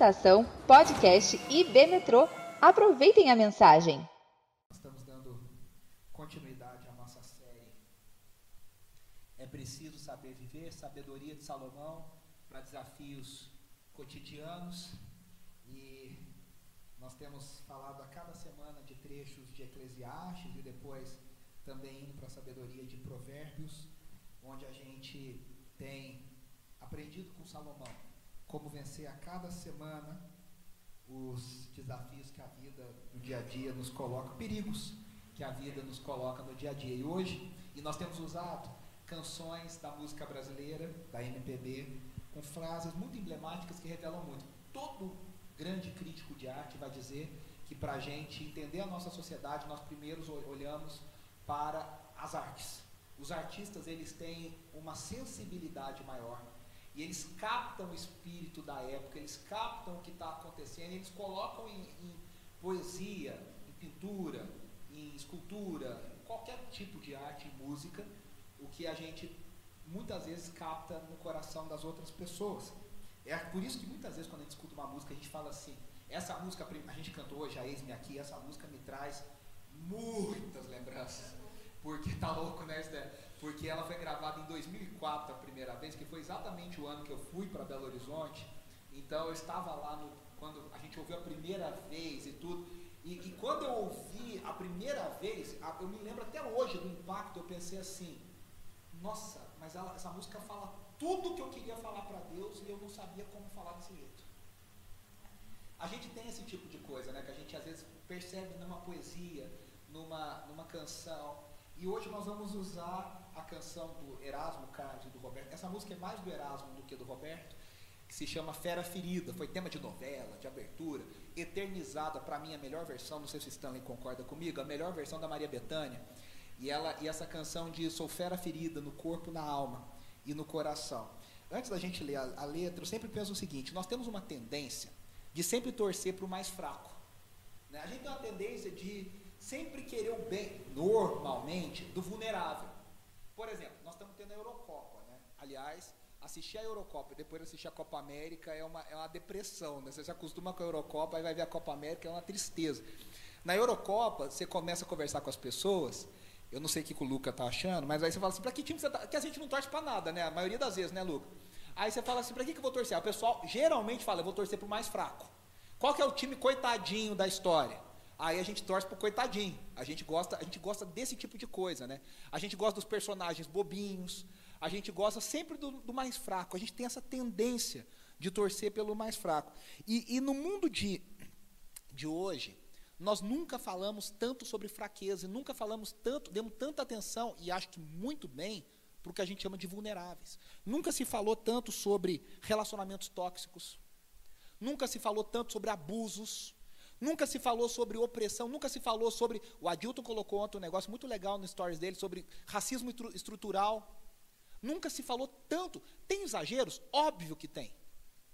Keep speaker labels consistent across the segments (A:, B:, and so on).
A: Estação, podcast e B Metrô. Aproveitem a mensagem.
B: Estamos dando continuidade à nossa série. É preciso saber viver, sabedoria de Salomão para desafios cotidianos. E nós temos falado a cada semana de trechos de Eclesiastes e depois também indo para a sabedoria de Provérbios, onde a gente tem aprendido com Salomão como vencer a cada semana os desafios que a vida do dia a dia nos coloca, perigos que a vida nos coloca no dia a dia. E hoje, e nós temos usado canções da música brasileira, da MPB, com frases muito emblemáticas que revelam muito. Todo grande crítico de arte vai dizer que para a gente entender a nossa sociedade, nós primeiros olhamos para as artes. Os artistas eles têm uma sensibilidade maior e eles captam o espírito da época, eles captam o que está acontecendo, eles colocam em, em, poesia, em pintura, em escultura, em qualquer tipo de arte, em música, o que a gente muitas vezes capta no coração das outras pessoas. É por isso que muitas vezes quando a gente escuta uma música, a gente fala assim, essa música, a gente cantou hoje, a Ex-me Aqui, essa música me traz muitas lembranças. Porque tá louco, né, Esther? Porque ela foi gravada em 2004 a primeira vez, que foi exatamente o ano que eu fui para Belo Horizonte. Então eu estava lá no, quando a gente ouviu a primeira vez e tudo. E, e quando eu ouvi a primeira vez, a, eu me lembro até hoje do impacto, eu pensei assim, nossa, mas ela, essa música fala tudo que eu queria falar para Deus e eu não sabia como falar desse jeito. A gente tem esse tipo de coisa, né? Que a gente às vezes percebe numa poesia, numa, numa canção. E hoje nós vamos usar a canção do Erasmo e do Roberto. Essa música é mais do Erasmo do que do Roberto, que se chama Fera Ferida. Foi tema de novela, de abertura, eternizada. Para mim, a melhor versão, não sei se Stanley concorda comigo, a melhor versão da Maria Bethânia. E, ela, e essa canção diz: Sou fera ferida no corpo, na alma e no coração. Antes da gente ler a, a letra, eu sempre penso o seguinte: nós temos uma tendência de sempre torcer para o mais fraco. Né? A gente tem uma tendência de sempre querer o bem, normalmente, do vulnerável. Por exemplo, nós estamos tendo a Eurocopa, né? Aliás, assistir a Eurocopa e depois assistir a Copa América é uma, é uma depressão, né? Você se acostuma com a Eurocopa e vai ver a Copa América, é uma tristeza. Na Eurocopa, você começa a conversar com as pessoas, eu não sei o que o Luca tá achando, mas aí você fala assim, para que time você tá? Que a gente não torce para nada, né? A maioria das vezes, né, Luca? Aí você fala assim, para que, que eu vou torcer? O pessoal geralmente fala, eu vou torcer para o mais fraco. Qual que é o time coitadinho da história? Aí a gente torce pro coitadinho. A gente gosta, a gente gosta desse tipo de coisa, né? A gente gosta dos personagens bobinhos. A gente gosta sempre do, do mais fraco. A gente tem essa tendência de torcer pelo mais fraco. E, e no mundo de, de hoje, nós nunca falamos tanto sobre fraqueza, nunca falamos tanto, demos tanta atenção, e acho que muito bem, para o que a gente chama de vulneráveis. Nunca se falou tanto sobre relacionamentos tóxicos, nunca se falou tanto sobre abusos, Nunca se falou sobre opressão, nunca se falou sobre. O Adilton colocou ontem um negócio muito legal no stories dele sobre racismo estrutural. Nunca se falou tanto. Tem exageros? Óbvio que tem.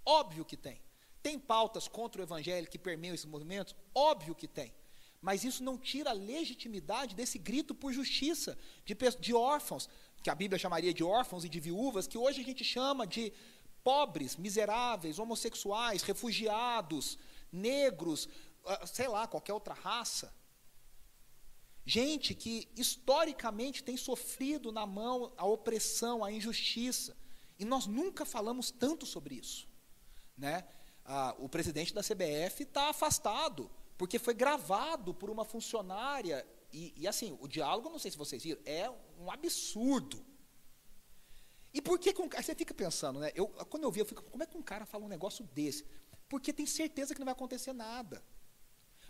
B: Óbvio que tem. Tem pautas contra o evangelho que permeiam esses movimentos? Óbvio que tem. Mas isso não tira a legitimidade desse grito por justiça de, de órfãos, que a Bíblia chamaria de órfãos e de viúvas, que hoje a gente chama de pobres, miseráveis, homossexuais, refugiados, negros, sei lá, qualquer outra raça. Gente que historicamente tem sofrido na mão a opressão, a injustiça. E nós nunca falamos tanto sobre isso. Né? Ah, o presidente da CBF está afastado, porque foi gravado por uma funcionária. E, e, assim, o diálogo, não sei se vocês viram, é um absurdo. E por que, que um, você fica pensando, né? Eu, quando eu vi, eu fico, como é que um cara fala um negócio desse? Porque tem certeza que não vai acontecer nada.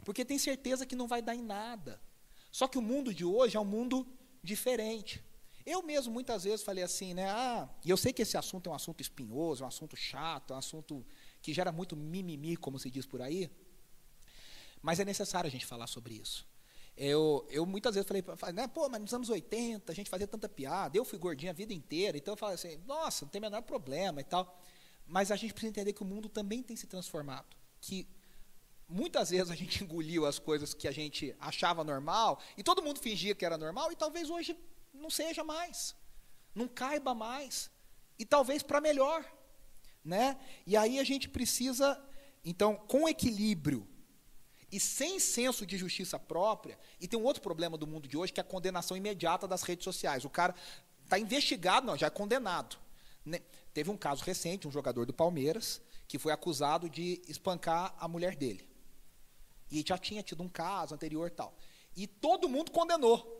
B: Porque tem certeza que não vai dar em nada. Só que o mundo de hoje é um mundo diferente. Eu mesmo muitas vezes falei assim, né? Ah, e eu sei que esse assunto é um assunto espinhoso, é um assunto chato, é um assunto que gera muito mimimi, como se diz por aí. Mas é necessário a gente falar sobre isso. Eu, eu muitas vezes falei, né, pô, mas nos anos 80 a gente fazia tanta piada, eu fui gordinha a vida inteira, então eu falei assim, nossa, não tem o menor problema e tal. Mas a gente precisa entender que o mundo também tem se transformado. Que muitas vezes a gente engoliu as coisas que a gente achava normal e todo mundo fingia que era normal e talvez hoje não seja mais, não caiba mais e talvez para melhor, né? E aí a gente precisa Então, com equilíbrio e sem senso de justiça própria, e tem um outro problema do mundo de hoje, que é a condenação imediata das redes sociais. O cara está investigado, não, já é condenado. Né? Teve um caso recente, um jogador do Palmeiras, que foi acusado de espancar a mulher dele. E já tinha tido um caso anterior tal. E todo mundo condenou.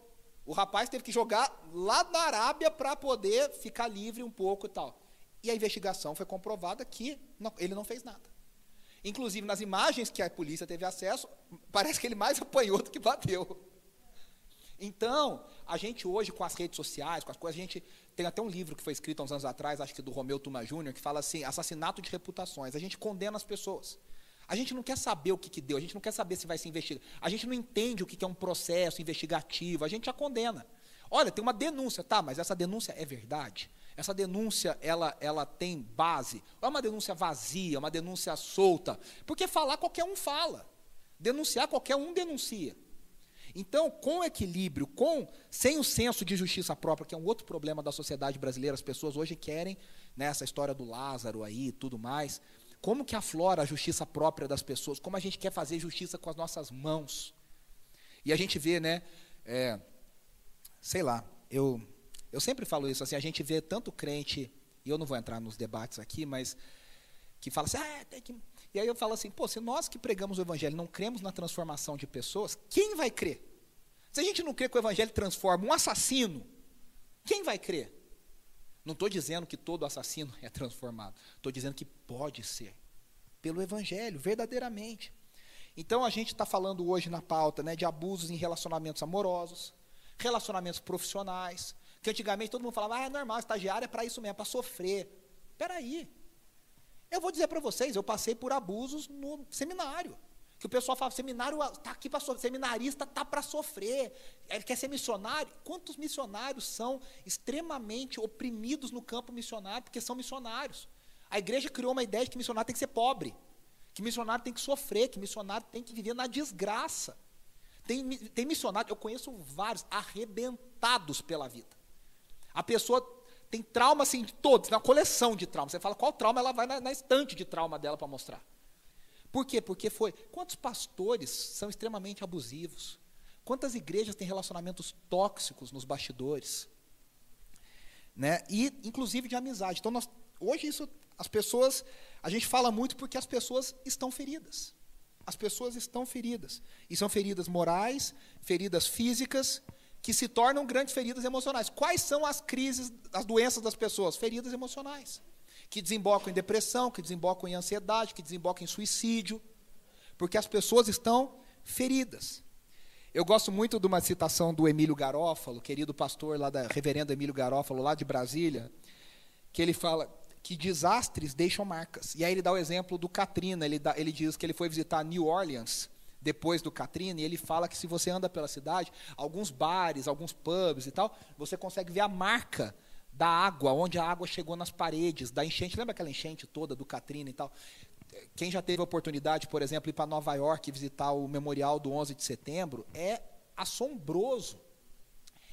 B: O rapaz teve que jogar lá na Arábia para poder ficar livre um pouco e tal. E a investigação foi comprovada que não, ele não fez nada. Inclusive, nas imagens que a polícia teve acesso, parece que ele mais apanhou do que bateu. Então, a gente hoje, com as redes sociais, com as coisas, a gente tem até um livro que foi escrito há uns anos atrás, acho que do Romeu Tuma Júnior, que fala assim, assassinato de reputações. A gente condena as pessoas. A gente não quer saber o que, que deu, a gente não quer saber se vai se investigar. A gente não entende o que, que é um processo investigativo, a gente já condena. Olha, tem uma denúncia, tá, mas essa denúncia é verdade? Essa denúncia, ela, ela tem base? Ou é uma denúncia vazia, uma denúncia solta? Porque falar qualquer um fala. Denunciar qualquer um denuncia. Então, com equilíbrio, com sem o senso de justiça própria, que é um outro problema da sociedade brasileira, as pessoas hoje querem, nessa né, história do Lázaro aí, tudo mais, como que aflora a justiça própria das pessoas? Como a gente quer fazer justiça com as nossas mãos? E a gente vê, né, é, sei lá, eu eu sempre falo isso, assim, a gente vê tanto crente, e eu não vou entrar nos debates aqui, mas que fala assim, ah, tem que... E aí eu falo assim, pô, se nós que pregamos o evangelho não cremos na transformação de pessoas, quem vai crer? Se a gente não crê que o evangelho transforma um assassino, quem vai crer? Não estou dizendo que todo assassino é transformado, estou dizendo que pode ser, pelo evangelho, verdadeiramente. Então a gente está falando hoje na pauta né, de abusos em relacionamentos amorosos, relacionamentos profissionais, que antigamente todo mundo falava, ah, é normal, estagiário é para isso mesmo, é para sofrer. Espera aí. Eu vou dizer para vocês, eu passei por abusos no seminário. Que o pessoal fala, seminário está aqui para sofrer, seminarista está para sofrer, ele quer ser missionário. Quantos missionários são extremamente oprimidos no campo missionário, porque são missionários? A igreja criou uma ideia de que missionário tem que ser pobre, que missionário tem que sofrer, que missionário tem que viver na desgraça. Tem, tem missionário, eu conheço vários, arrebentados pela vida. A pessoa tem trauma assim de todos, uma coleção de traumas. Você fala qual trauma, ela vai na, na estante de trauma dela para mostrar. Por quê? Porque foi. Quantos pastores são extremamente abusivos? Quantas igrejas têm relacionamentos tóxicos nos bastidores? Né? E, inclusive, de amizade. Então, nós, hoje, isso, as pessoas. A gente fala muito porque as pessoas estão feridas. As pessoas estão feridas. E são feridas morais, feridas físicas, que se tornam grandes feridas emocionais. Quais são as crises, as doenças das pessoas? Feridas emocionais. Que desembocam em depressão, que desembocam em ansiedade, que desembocam em suicídio. Porque as pessoas estão feridas. Eu gosto muito de uma citação do Emílio Garófalo, querido pastor lá da reverendo Emílio Garófalo, lá de Brasília, que ele fala que desastres deixam marcas. E aí ele dá o exemplo do Katrina, ele, dá, ele diz que ele foi visitar New Orleans depois do Katrina, e ele fala que se você anda pela cidade, alguns bares, alguns pubs e tal, você consegue ver a marca da água, onde a água chegou nas paredes, da enchente. Lembra aquela enchente toda do Katrina e tal? Quem já teve a oportunidade, por exemplo, ir para Nova York e visitar o memorial do 11 de setembro, é assombroso,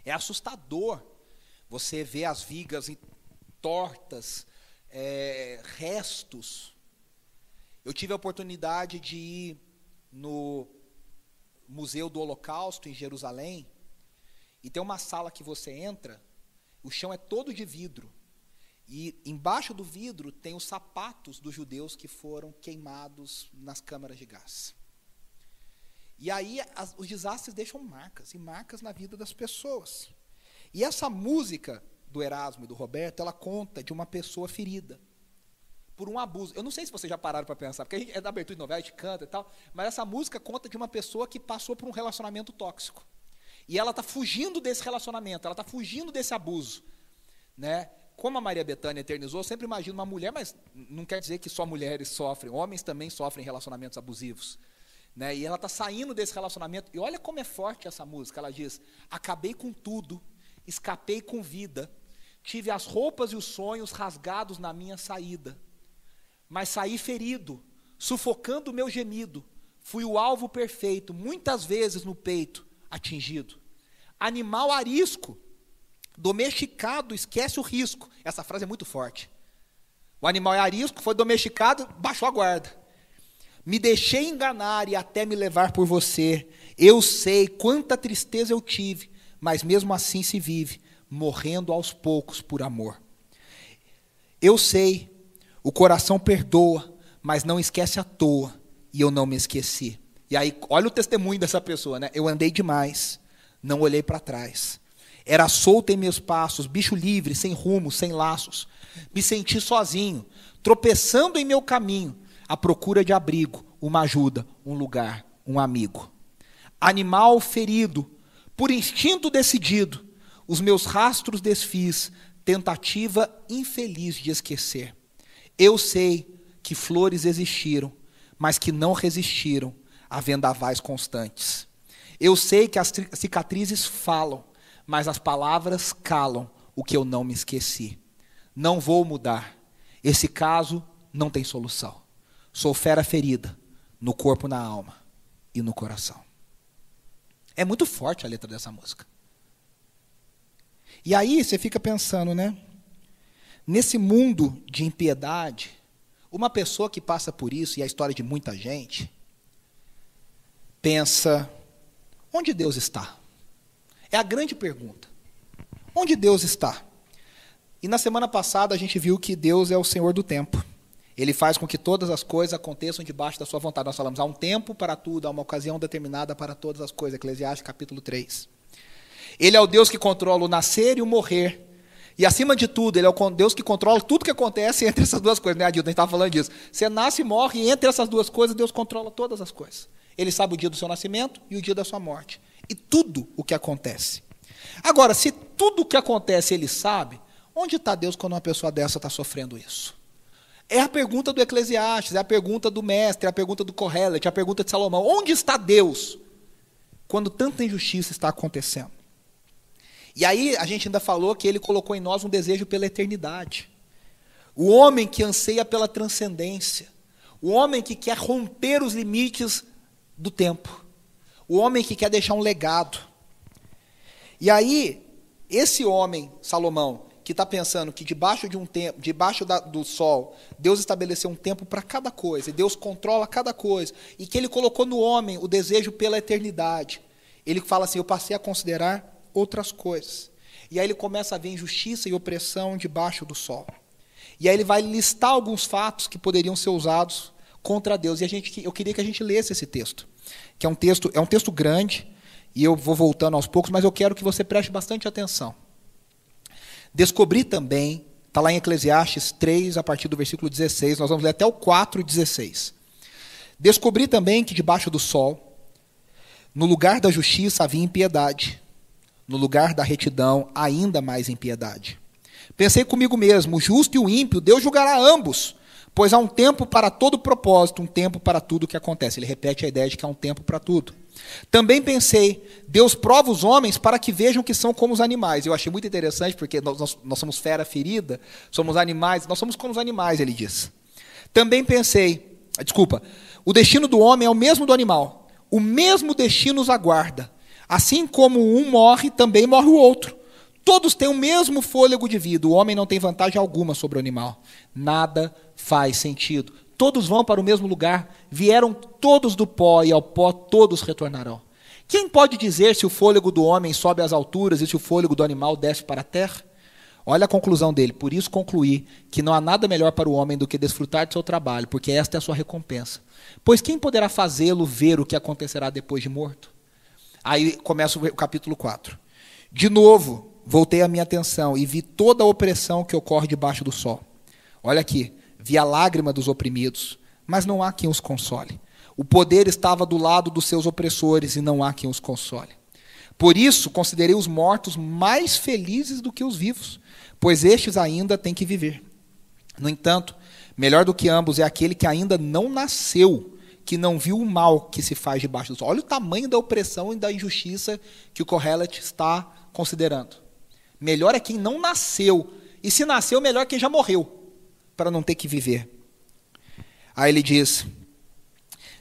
B: é assustador. Você vê as vigas tortas, é, restos. Eu tive a oportunidade de ir no Museu do Holocausto, em Jerusalém, e tem uma sala que você entra, o chão é todo de vidro. E embaixo do vidro tem os sapatos dos judeus que foram queimados nas câmaras de gás. E aí as, os desastres deixam marcas, e marcas na vida das pessoas. E essa música do Erasmo e do Roberto, ela conta de uma pessoa ferida por um abuso. Eu não sei se vocês já pararam para pensar, porque a gente é da abertura de novela, a gente canta e tal, mas essa música conta de uma pessoa que passou por um relacionamento tóxico. E ela está fugindo desse relacionamento, ela está fugindo desse abuso. Né? Como a Maria Bethânia eternizou, eu sempre imagino uma mulher, mas não quer dizer que só mulheres sofrem, homens também sofrem relacionamentos abusivos. Né? E ela está saindo desse relacionamento, e olha como é forte essa música. Ela diz: Acabei com tudo, escapei com vida, tive as roupas e os sonhos rasgados na minha saída mas saí ferido, sufocando o meu gemido. Fui o alvo perfeito, muitas vezes no peito, atingido. Animal arisco, domesticado, esquece o risco. Essa frase é muito forte. O animal é arisco, foi domesticado, baixou a guarda. Me deixei enganar e até me levar por você. Eu sei quanta tristeza eu tive, mas mesmo assim se vive, morrendo aos poucos por amor. Eu sei, o coração perdoa, mas não esquece à toa, e eu não me esqueci. E aí, olha o testemunho dessa pessoa, né? Eu andei demais, não olhei para trás. Era solto em meus passos, bicho livre, sem rumo, sem laços. Me senti sozinho, tropeçando em meu caminho, à procura de abrigo, uma ajuda, um lugar, um amigo. Animal ferido, por instinto decidido, os meus rastros desfiz, tentativa infeliz de esquecer. Eu sei que flores existiram, mas que não resistiram a vendavais constantes. Eu sei que as cicatrizes falam, mas as palavras calam o que eu não me esqueci. Não vou mudar. Esse caso não tem solução. Sou fera ferida, no corpo, na alma e no coração. É muito forte a letra dessa música. E aí você fica pensando, né? Nesse mundo de impiedade, uma pessoa que passa por isso, e é a história de muita gente, pensa: onde Deus está? É a grande pergunta. Onde Deus está? E na semana passada a gente viu que Deus é o Senhor do tempo. Ele faz com que todas as coisas aconteçam debaixo da sua vontade. Nós falamos, há um tempo para tudo, há uma ocasião determinada para todas as coisas. Eclesiastes capítulo 3. Ele é o Deus que controla o nascer e o morrer. E acima de tudo, ele é o Deus que controla tudo que acontece entre essas duas coisas, né, Adilton? A gente estava falando disso. Você nasce e morre, e entre essas duas coisas, Deus controla todas as coisas. Ele sabe o dia do seu nascimento e o dia da sua morte. E tudo o que acontece. Agora, se tudo o que acontece ele sabe, onde está Deus quando uma pessoa dessa está sofrendo isso? É a pergunta do Eclesiastes, é a pergunta do mestre, é a pergunta do Correlet, é a pergunta de Salomão. Onde está Deus quando tanta injustiça está acontecendo? E aí a gente ainda falou que ele colocou em nós um desejo pela eternidade. O homem que anseia pela transcendência. O homem que quer romper os limites do tempo. O homem que quer deixar um legado. E aí, esse homem, Salomão, que está pensando que debaixo de um tempo, debaixo da, do sol, Deus estabeleceu um tempo para cada coisa, e Deus controla cada coisa, e que ele colocou no homem o desejo pela eternidade. Ele fala assim: Eu passei a considerar outras coisas. E aí ele começa a ver injustiça e opressão debaixo do sol. E aí ele vai listar alguns fatos que poderiam ser usados contra Deus. E a gente, eu queria que a gente lesse esse texto, que é um texto, é um texto grande, e eu vou voltando aos poucos, mas eu quero que você preste bastante atenção. Descobri também, está lá em Eclesiastes 3, a partir do versículo 16, nós vamos ler até o 4, 16. Descobri também que debaixo do sol, no lugar da justiça havia impiedade, no lugar da retidão, ainda mais impiedade. Pensei comigo mesmo: o justo e o ímpio, Deus julgará ambos, pois há um tempo para todo propósito, um tempo para tudo que acontece. Ele repete a ideia de que há um tempo para tudo. Também pensei: Deus prova os homens para que vejam que são como os animais. Eu achei muito interessante, porque nós, nós, nós somos fera ferida, somos animais, nós somos como os animais, ele diz. Também pensei: desculpa, o destino do homem é o mesmo do animal, o mesmo destino os aguarda. Assim como um morre, também morre o outro. Todos têm o mesmo fôlego de vida. O homem não tem vantagem alguma sobre o animal. Nada faz sentido. Todos vão para o mesmo lugar. Vieram todos do pó e ao pó todos retornarão. Quem pode dizer se o fôlego do homem sobe às alturas e se o fôlego do animal desce para a terra? Olha a conclusão dele. Por isso concluí que não há nada melhor para o homem do que desfrutar de seu trabalho, porque esta é a sua recompensa. Pois quem poderá fazê-lo ver o que acontecerá depois de morto? Aí começa o capítulo 4. De novo, voltei a minha atenção e vi toda a opressão que ocorre debaixo do sol. Olha aqui, vi a lágrima dos oprimidos, mas não há quem os console. O poder estava do lado dos seus opressores e não há quem os console. Por isso, considerei os mortos mais felizes do que os vivos, pois estes ainda têm que viver. No entanto, melhor do que ambos é aquele que ainda não nasceu que não viu o mal que se faz debaixo do sol. Olha o tamanho da opressão e da injustiça que o Correlet está considerando. Melhor é quem não nasceu. E se nasceu, melhor é quem já morreu, para não ter que viver. Aí ele diz: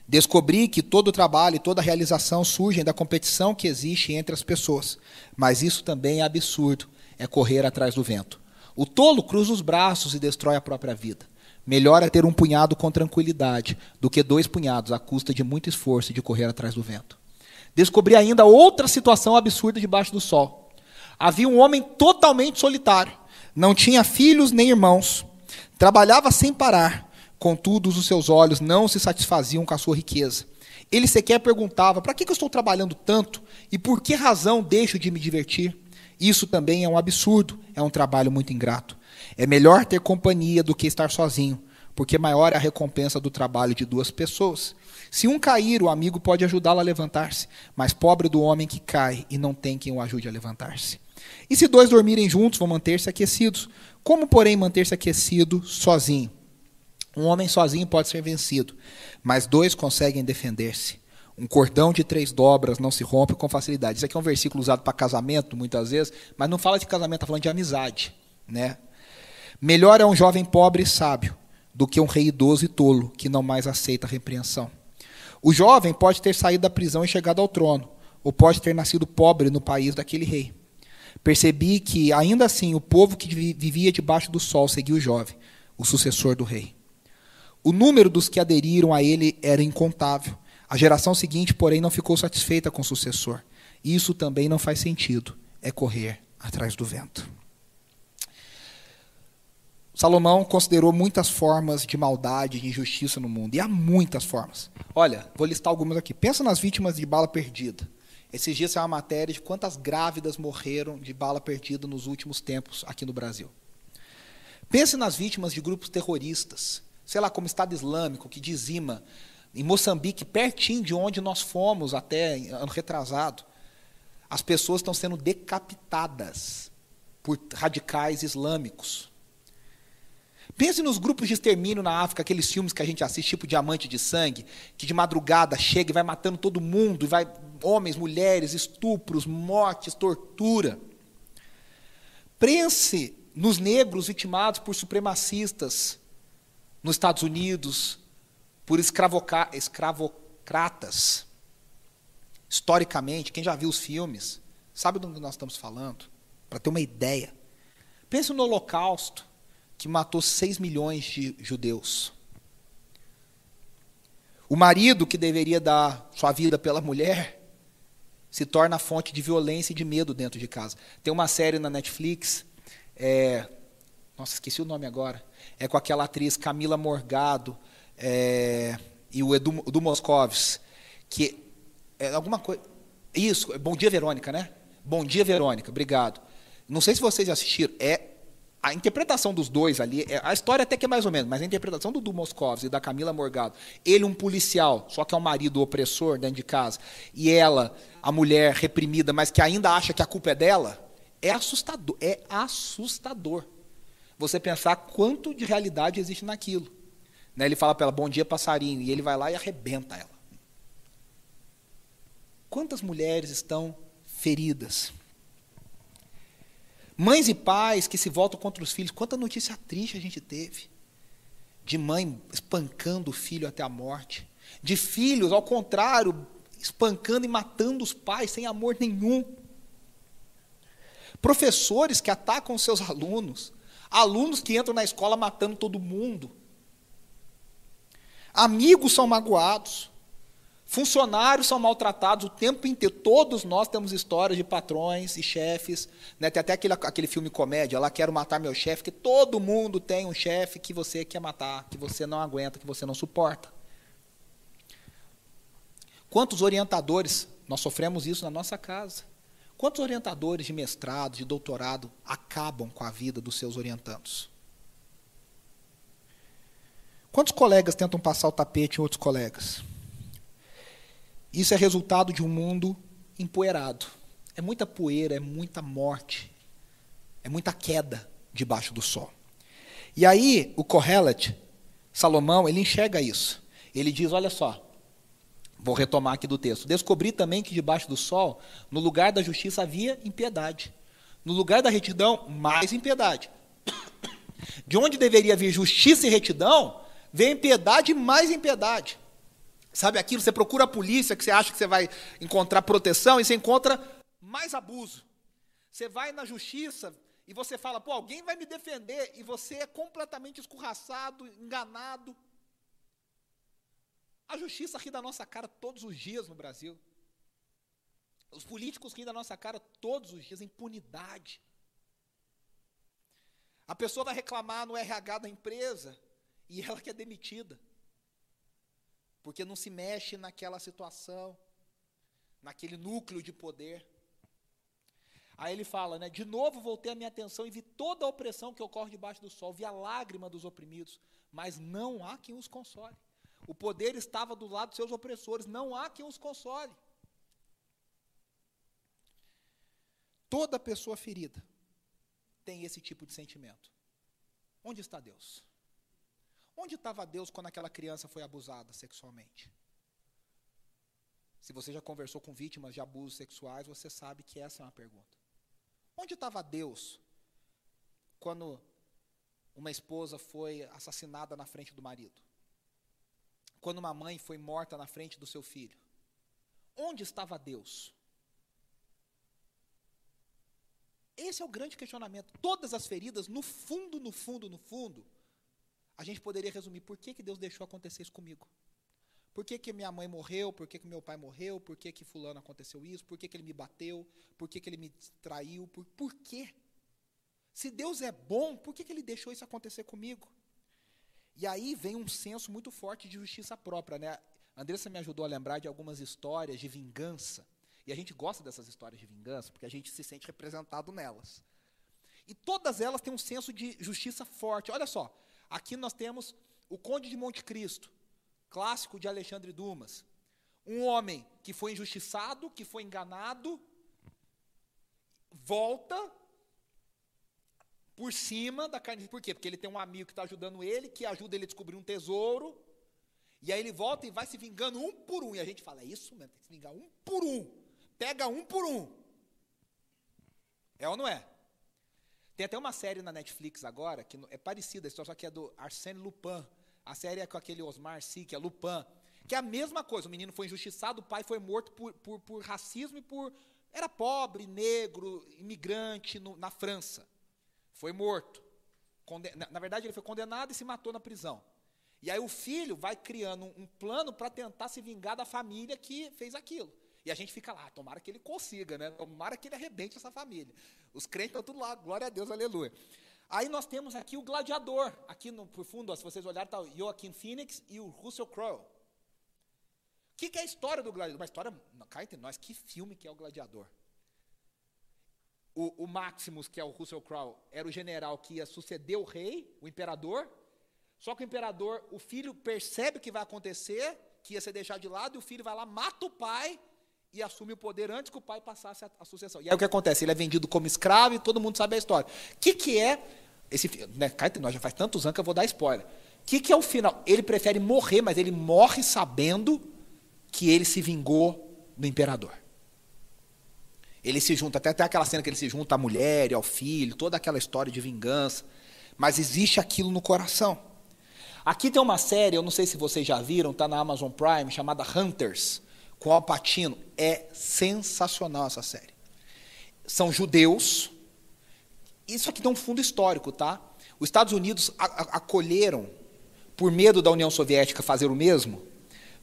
B: Descobri que todo o trabalho e toda a realização surgem da competição que existe entre as pessoas. Mas isso também é absurdo, é correr atrás do vento. O tolo cruza os braços e destrói a própria vida. Melhor é ter um punhado com tranquilidade do que dois punhados à custa de muito esforço e de correr atrás do vento. Descobri ainda outra situação absurda debaixo do sol. Havia um homem totalmente solitário, não tinha filhos nem irmãos, trabalhava sem parar, contudo os seus olhos não se satisfaziam com a sua riqueza. Ele sequer perguntava: para que eu estou trabalhando tanto e por que razão deixo de me divertir? Isso também é um absurdo, é um trabalho muito ingrato. É melhor ter companhia do que estar sozinho, porque maior é a recompensa do trabalho de duas pessoas. Se um cair, o amigo pode ajudá-lo a levantar-se, mas pobre do homem que cai e não tem quem o ajude a levantar-se. E se dois dormirem juntos, vão manter-se aquecidos. Como, porém, manter-se aquecido sozinho? Um homem sozinho pode ser vencido, mas dois conseguem defender-se. Um cordão de três dobras não se rompe com facilidade. Isso aqui é um versículo usado para casamento, muitas vezes, mas não fala de casamento, está falando de amizade. Né? Melhor é um jovem pobre e sábio do que um rei idoso e tolo, que não mais aceita a repreensão. O jovem pode ter saído da prisão e chegado ao trono, ou pode ter nascido pobre no país daquele rei. Percebi que, ainda assim, o povo que vivia debaixo do sol seguia o jovem, o sucessor do rei. O número dos que aderiram a ele era incontável. A geração seguinte, porém, não ficou satisfeita com o sucessor. Isso também não faz sentido. É correr atrás do vento. Salomão considerou muitas formas de maldade, de injustiça no mundo. E há muitas formas. Olha, vou listar algumas aqui. Pensa nas vítimas de bala perdida. Esses dias saiu uma matéria de quantas grávidas morreram de bala perdida nos últimos tempos aqui no Brasil. Pense nas vítimas de grupos terroristas sei lá, como Estado Islâmico, que dizima, em Moçambique, pertinho de onde nós fomos até ano retrasado, as pessoas estão sendo decapitadas por radicais islâmicos. Pense nos grupos de extermínio na África, aqueles filmes que a gente assiste, tipo Diamante de Sangue, que de madrugada chega e vai matando todo mundo, e vai homens, mulheres, estupros, mortes, tortura. Pense nos negros vitimados por supremacistas, nos Estados Unidos por escravocratas. Historicamente, quem já viu os filmes, sabe do que nós estamos falando? Para ter uma ideia. Pense no Holocausto, que matou 6 milhões de judeus. O marido que deveria dar sua vida pela mulher se torna fonte de violência e de medo dentro de casa. Tem uma série na Netflix, é, nossa, esqueci o nome agora, é com aquela atriz Camila Morgado é, e o Edu, Edu Moscovis, que é alguma coisa. Isso, Bom Dia Verônica, né? Bom Dia Verônica, obrigado. Não sei se vocês assistiram, é a interpretação dos dois ali, é, a história até que é mais ou menos, mas a interpretação do Du Moscovitz e da Camila Morgado, ele um policial, só que é um marido opressor dentro de casa, e ela, a mulher reprimida, mas que ainda acha que a culpa é dela, é assustador, é assustador você pensar quanto de realidade existe naquilo. Né? Ele fala para ela, bom dia, passarinho, e ele vai lá e arrebenta ela. Quantas mulheres estão feridas? Mães e pais que se voltam contra os filhos, quanta notícia triste a gente teve. De mãe espancando o filho até a morte. De filhos, ao contrário, espancando e matando os pais sem amor nenhum. Professores que atacam seus alunos alunos que entram na escola matando todo mundo. Amigos são magoados. Funcionários são maltratados o tempo inteiro. Todos nós temos histórias de patrões e chefes. Né? Tem até aquele, aquele filme comédia lá, Quero Matar Meu Chefe, que todo mundo tem um chefe que você quer matar, que você não aguenta, que você não suporta. Quantos orientadores nós sofremos isso na nossa casa? Quantos orientadores de mestrado, de doutorado, acabam com a vida dos seus orientandos? Quantos colegas tentam passar o tapete em outros colegas? Isso é resultado de um mundo empoeirado. É muita poeira, é muita morte, é muita queda debaixo do sol. E aí, o Kohelet, Salomão, ele enxerga isso. Ele diz: olha só, Vou retomar aqui do texto. Descobri também que debaixo do sol, no lugar da justiça havia impiedade. No lugar da retidão, mais impiedade. De onde deveria vir justiça e retidão, vem impiedade e mais impiedade. Sabe aquilo? Você procura a polícia, que você acha que você vai encontrar proteção, e você encontra mais abuso. Você vai na justiça e você fala, pô, alguém vai me defender, e você é completamente escorraçado, enganado. A justiça ri da nossa cara todos os dias no Brasil. Os políticos riem da nossa cara todos os dias, impunidade. A pessoa vai reclamar no RH da empresa e ela que é demitida. Porque não se mexe naquela situação, naquele núcleo de poder. Aí ele fala, né? De novo voltei a minha atenção e vi toda a opressão que ocorre debaixo do sol, vi a lágrima dos oprimidos, mas não há quem os console. O poder estava do lado dos seus opressores, não há quem os console. Toda pessoa ferida tem esse tipo de sentimento. Onde está Deus? Onde estava Deus quando aquela criança foi abusada sexualmente? Se você já conversou com vítimas de abusos sexuais, você sabe que essa é uma pergunta. Onde estava Deus quando uma esposa foi assassinada na frente do marido? Quando uma mãe foi morta na frente do seu filho? Onde estava Deus? Esse é o grande questionamento. Todas as feridas, no fundo, no fundo, no fundo, a gente poderia resumir: por que, que Deus deixou acontecer isso comigo? Por que, que minha mãe morreu? Por que, que meu pai morreu? Por que, que fulano aconteceu isso? Por que, que ele me bateu? Por que, que ele me traiu? Por, por quê? Se Deus é bom, por que, que ele deixou isso acontecer comigo? E aí vem um senso muito forte de justiça própria. Né? A Andressa me ajudou a lembrar de algumas histórias de vingança. E a gente gosta dessas histórias de vingança porque a gente se sente representado nelas. E todas elas têm um senso de justiça forte. Olha só, aqui nós temos o Conde de Monte Cristo, clássico de Alexandre Dumas. Um homem que foi injustiçado, que foi enganado, volta por cima da carne. Por quê? Porque ele tem um amigo que está ajudando ele, que ajuda ele a descobrir um tesouro. E aí ele volta e vai se vingando um por um. E a gente fala, é isso mesmo, tem que se vingar um por um. Pega um por um. É ou não é? Tem até uma série na Netflix agora, que é parecida, só que é do Arsène Lupin. A série é com aquele Osmar Sy, que é Lupin. Que é a mesma coisa, o menino foi injustiçado, o pai foi morto por, por, por racismo e por... Era pobre, negro, imigrante no, na França. Foi morto. Na, na, verdade, ele foi condenado e se matou na prisão. E aí o filho vai criando um, um plano para tentar se vingar da família que fez aquilo. E a gente fica lá, tomara que ele consiga, né? Tomara que ele arrebente essa família. Os crentes estão tudo lá, glória a Deus, aleluia. Aí nós temos aqui o gladiador. Aqui no, por fundo, ó, se vocês olharem, está o Joaquim Phoenix e o Russell Crowe. O que, que, é a história do gladiador? Uma história, cá entre nós, que filme que é o gladiador? O, o Maximus, que é o Russell Crowe, era o general que ia suceder o rei, o imperador. Só que o imperador, o filho percebe o que vai acontecer, que ia ser deixado de lado, e o filho vai lá, mata o pai e assume o poder antes que o pai passasse a, sucessão. E aí o que acontece? Ele é vendido como escravo e todo mundo sabe a história. O que, que é esse né, entre nós, já faz tantos anos que eu vou dar spoiler. O que, que é o final? Ele prefere morrer, mas ele morre sabendo que ele se vingou do imperador. Ele se junta, até, até aquela cena que ele se junta à mulher e ao filho, toda aquela história de vingança. Mas existe aquilo no coração. Aqui tem uma série, eu não sei se vocês já viram, está na Amazon Prime, chamada Hunters, com Al Pacino. É sensacional essa série. São judeus isso aqui tem um fundo histórico, tá? Os Estados Unidos acolheram, por medo da União Soviética fazer o mesmo,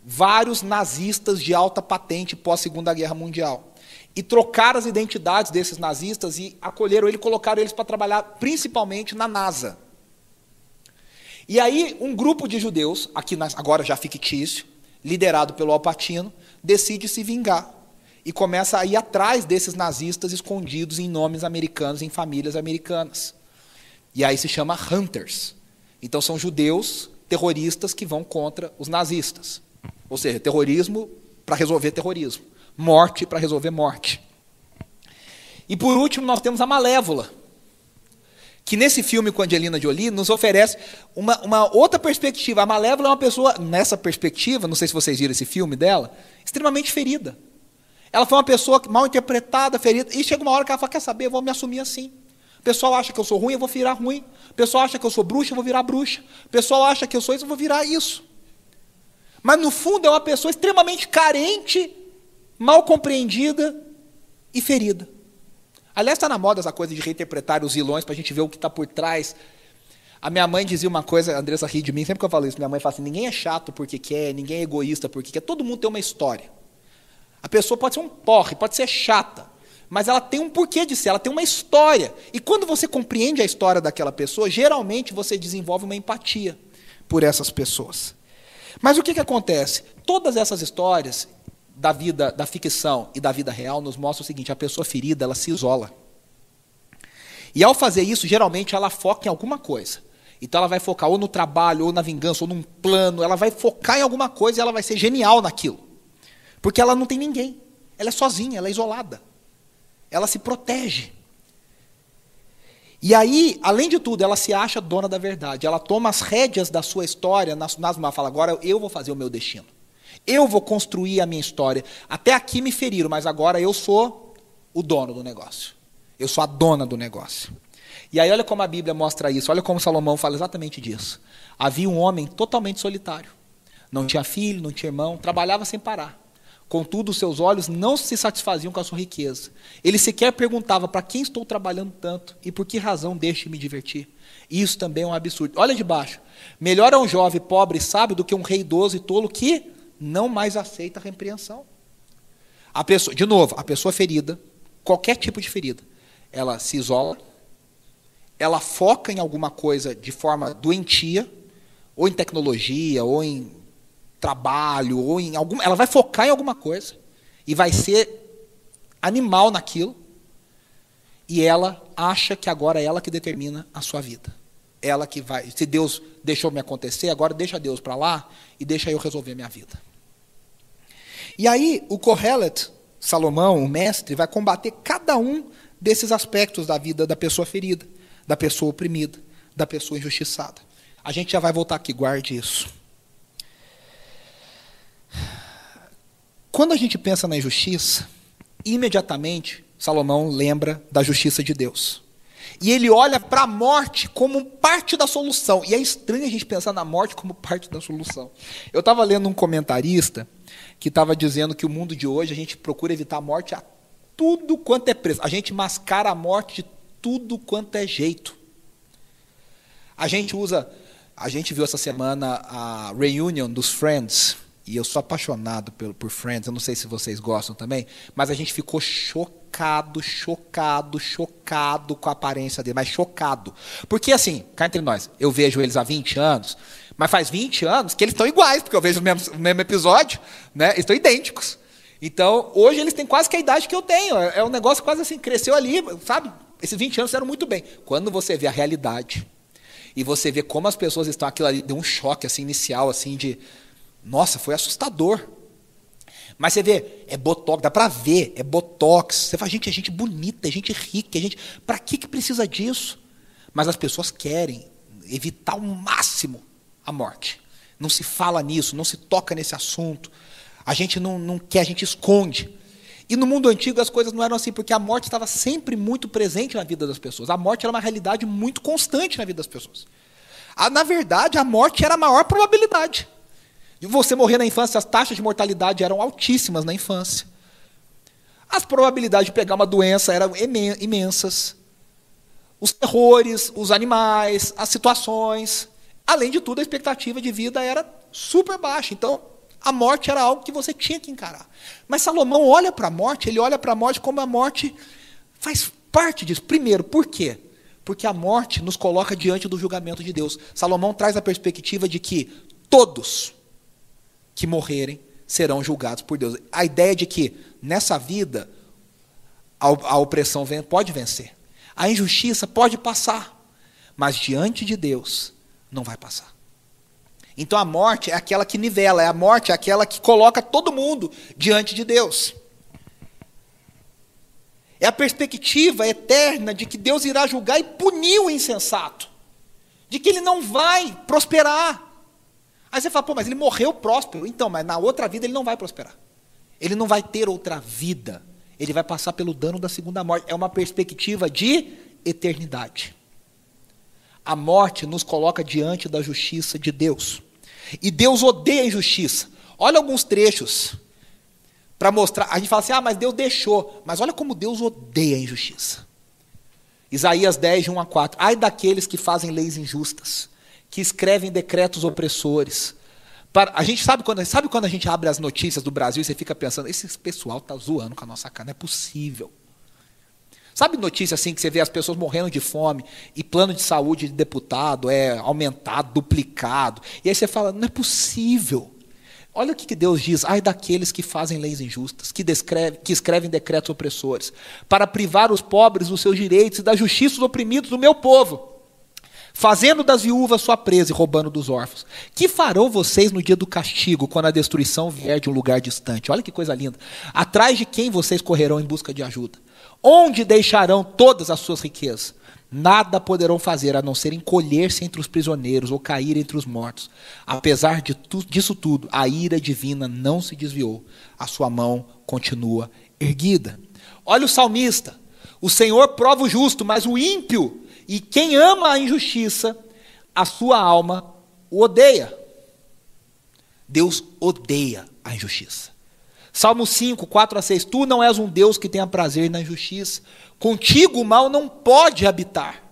B: vários nazistas de alta patente pós Segunda Guerra Mundial. E trocaram as identidades desses nazistas e acolheram ele, colocaram eles para trabalhar principalmente na NASA. E aí, um grupo de judeus, aqui agora já fictício, liderado pelo Alpatino, decide se vingar e começa a ir atrás desses nazistas escondidos em nomes americanos, em famílias americanas. E aí se chama Hunters. Então são judeus terroristas que vão contra os nazistas. Ou seja, terrorismo para resolver terrorismo, morte para resolver morte. E por último, nós temos a Malévola, que nesse filme com Angelina Jolie nos oferece uma, uma outra perspectiva. A Malévola é uma pessoa, nessa perspectiva, não sei se vocês viram esse filme dela, extremamente ferida. Ela foi uma pessoa mal interpretada, ferida, e chega uma hora que ela fala: Quer saber, eu vou me assumir assim. O pessoal acha que eu sou ruim, eu vou virar ruim. O pessoal acha que eu sou bruxa, eu vou virar bruxa. O pessoal acha que eu sou isso, eu vou virar isso. Mas no fundo é uma pessoa extremamente carente, mal compreendida e ferida. Aliás, está na moda essa coisa de reinterpretar os vilões para a gente ver o que está por trás. A minha mãe dizia uma coisa, a Andressa ri de mim, sempre que eu falo isso, minha mãe fala assim, ninguém é chato porque quer, ninguém é egoísta porque quer, todo mundo tem uma história. A pessoa pode ser um porre, pode ser chata, mas ela tem um porquê de ser, ela tem uma história. E quando você compreende a história daquela pessoa, geralmente você desenvolve uma empatia por essas pessoas. Mas o que, que acontece? Todas essas histórias da vida, da ficção e da vida real nos mostram o seguinte: a pessoa ferida, ela se isola. E ao fazer isso, geralmente ela foca em alguma coisa. Então ela vai focar ou no trabalho, ou na vingança, ou num plano, ela vai focar em alguma coisa e ela vai ser genial naquilo. Porque ela não tem ninguém. Ela é sozinha, ela é isolada. Ela se protege. E aí, além de tudo, ela se acha dona da verdade. Ela toma as rédeas da sua história nas, nas. Fala, agora eu vou fazer o meu destino. Eu vou construir a minha história. Até aqui me feriram, mas agora eu sou o dono do negócio. Eu sou a dona do negócio. E aí, olha como a Bíblia mostra isso. Olha como Salomão fala exatamente disso. Havia um homem totalmente solitário. Não tinha filho, não tinha irmão, trabalhava sem parar. Contudo, seus olhos não se satisfaziam com a sua riqueza. Ele sequer perguntava para quem estou trabalhando tanto e por que razão deixe me divertir. Isso também é um absurdo. Olha de baixo. Melhor é um jovem pobre e sábio do que um rei idoso e tolo que não mais aceita a repreensão. A pessoa, de novo, a pessoa ferida, qualquer tipo de ferida, ela se isola, ela foca em alguma coisa de forma doentia, ou em tecnologia, ou em trabalho, ou em algum, ela vai focar em alguma coisa e vai ser animal naquilo. E ela acha que agora é ela que determina a sua vida. Ela que vai, se Deus deixou me acontecer, agora deixa Deus para lá e deixa eu resolver minha vida. E aí, o Kohelet, Salomão, o mestre, vai combater cada um desses aspectos da vida da pessoa ferida, da pessoa oprimida, da pessoa injustiçada. A gente já vai voltar aqui, guarde isso. Quando a gente pensa na injustiça, imediatamente Salomão lembra da justiça de Deus. E ele olha para a morte como parte da solução. E é estranho a gente pensar na morte como parte da solução. Eu estava lendo um comentarista que estava dizendo que o mundo de hoje a gente procura evitar a morte a tudo quanto é preço. A gente mascara a morte de tudo quanto é jeito. A gente usa, a gente viu essa semana a reunion dos Friends, e eu sou apaixonado por, por Friends, eu não sei se vocês gostam também, mas a gente ficou chocado, chocado, chocado com a aparência dele, mas chocado. Porque assim, cá entre nós, eu vejo eles há 20 anos, mas faz 20 anos que eles estão iguais, porque eu vejo o mesmo, o mesmo episódio, né? Estão idênticos. Então, hoje eles têm quase que a idade que eu tenho. É, é um negócio quase assim, cresceu ali, sabe? Esses 20 anos eram muito bem. Quando você vê a realidade e você vê como as pessoas estão, aquilo ali deu um choque assim inicial, assim, de. Nossa, foi assustador. Mas você vê, é botox, dá para ver, é botox. Você fala, gente, é gente bonita, é gente rica, é gente. Para que, que precisa disso? Mas as pessoas querem evitar ao máximo a morte. Não se fala nisso, não se toca nesse assunto. A gente não, não quer, a gente esconde. E no mundo antigo as coisas não eram assim, porque a morte estava sempre muito presente na vida das pessoas. A morte era uma realidade muito constante na vida das pessoas. A, na verdade, a morte era a maior probabilidade. De você morrer na infância, as taxas de mortalidade eram altíssimas na infância. As probabilidades de pegar uma doença eram imensas. Os terrores, os animais, as situações. Além de tudo, a expectativa de vida era super baixa. Então, a morte era algo que você tinha que encarar. Mas Salomão olha para a morte, ele olha para a morte como a morte faz parte disso. Primeiro, por quê? Porque a morte nos coloca diante do julgamento de Deus. Salomão traz a perspectiva de que todos que morrerem serão julgados por Deus. A ideia de que nessa vida a, opressão pode vencer, a injustiça pode passar, mas diante de Deus não vai passar. Então a morte é aquela que nivela, é a morte é aquela que coloca todo mundo diante de Deus. É a perspectiva eterna de que Deus irá julgar e punir o insensato, de que ele não vai prosperar. Aí você fala, pô, mas ele morreu próspero. Então, mas na outra vida ele não vai prosperar. Ele não vai ter outra vida. Ele vai passar pelo dano da segunda morte. É uma perspectiva de eternidade. A morte nos coloca diante da justiça de Deus. E Deus odeia a injustiça. Olha alguns trechos para mostrar. A gente fala assim: ah, mas Deus deixou. Mas olha como Deus odeia a injustiça. Isaías 10, de 1 a 4. Ai daqueles que fazem leis injustas, que escrevem decretos opressores. Para, a gente sabe quando, sabe quando a gente abre as notícias do Brasil e você fica pensando, esse pessoal está zoando com a nossa cara, não é possível. Sabe notícia assim que você vê as pessoas morrendo de fome e plano de saúde de deputado é aumentado, duplicado. E aí você fala, não é possível. Olha o que Deus diz: ai daqueles que fazem leis injustas, que, descreve, que escrevem decretos opressores, para privar os pobres dos seus direitos e da justiça dos oprimidos do meu povo, fazendo das viúvas sua presa e roubando dos órfãos. Que farão vocês no dia do castigo, quando a destruição vier de um lugar distante? Olha que coisa linda. Atrás de quem vocês correrão em busca de ajuda? Onde deixarão todas as suas riquezas? Nada poderão fazer a não ser encolher-se entre os prisioneiros ou cair entre os mortos. Apesar de tu, disso tudo, a ira divina não se desviou. A sua mão continua erguida. Olha o salmista. O Senhor prova o justo, mas o ímpio e quem ama a injustiça, a sua alma o odeia. Deus odeia a injustiça. Salmo 5, 4 a 6. Tu não és um Deus que tenha prazer na injustiça. Contigo o mal não pode habitar.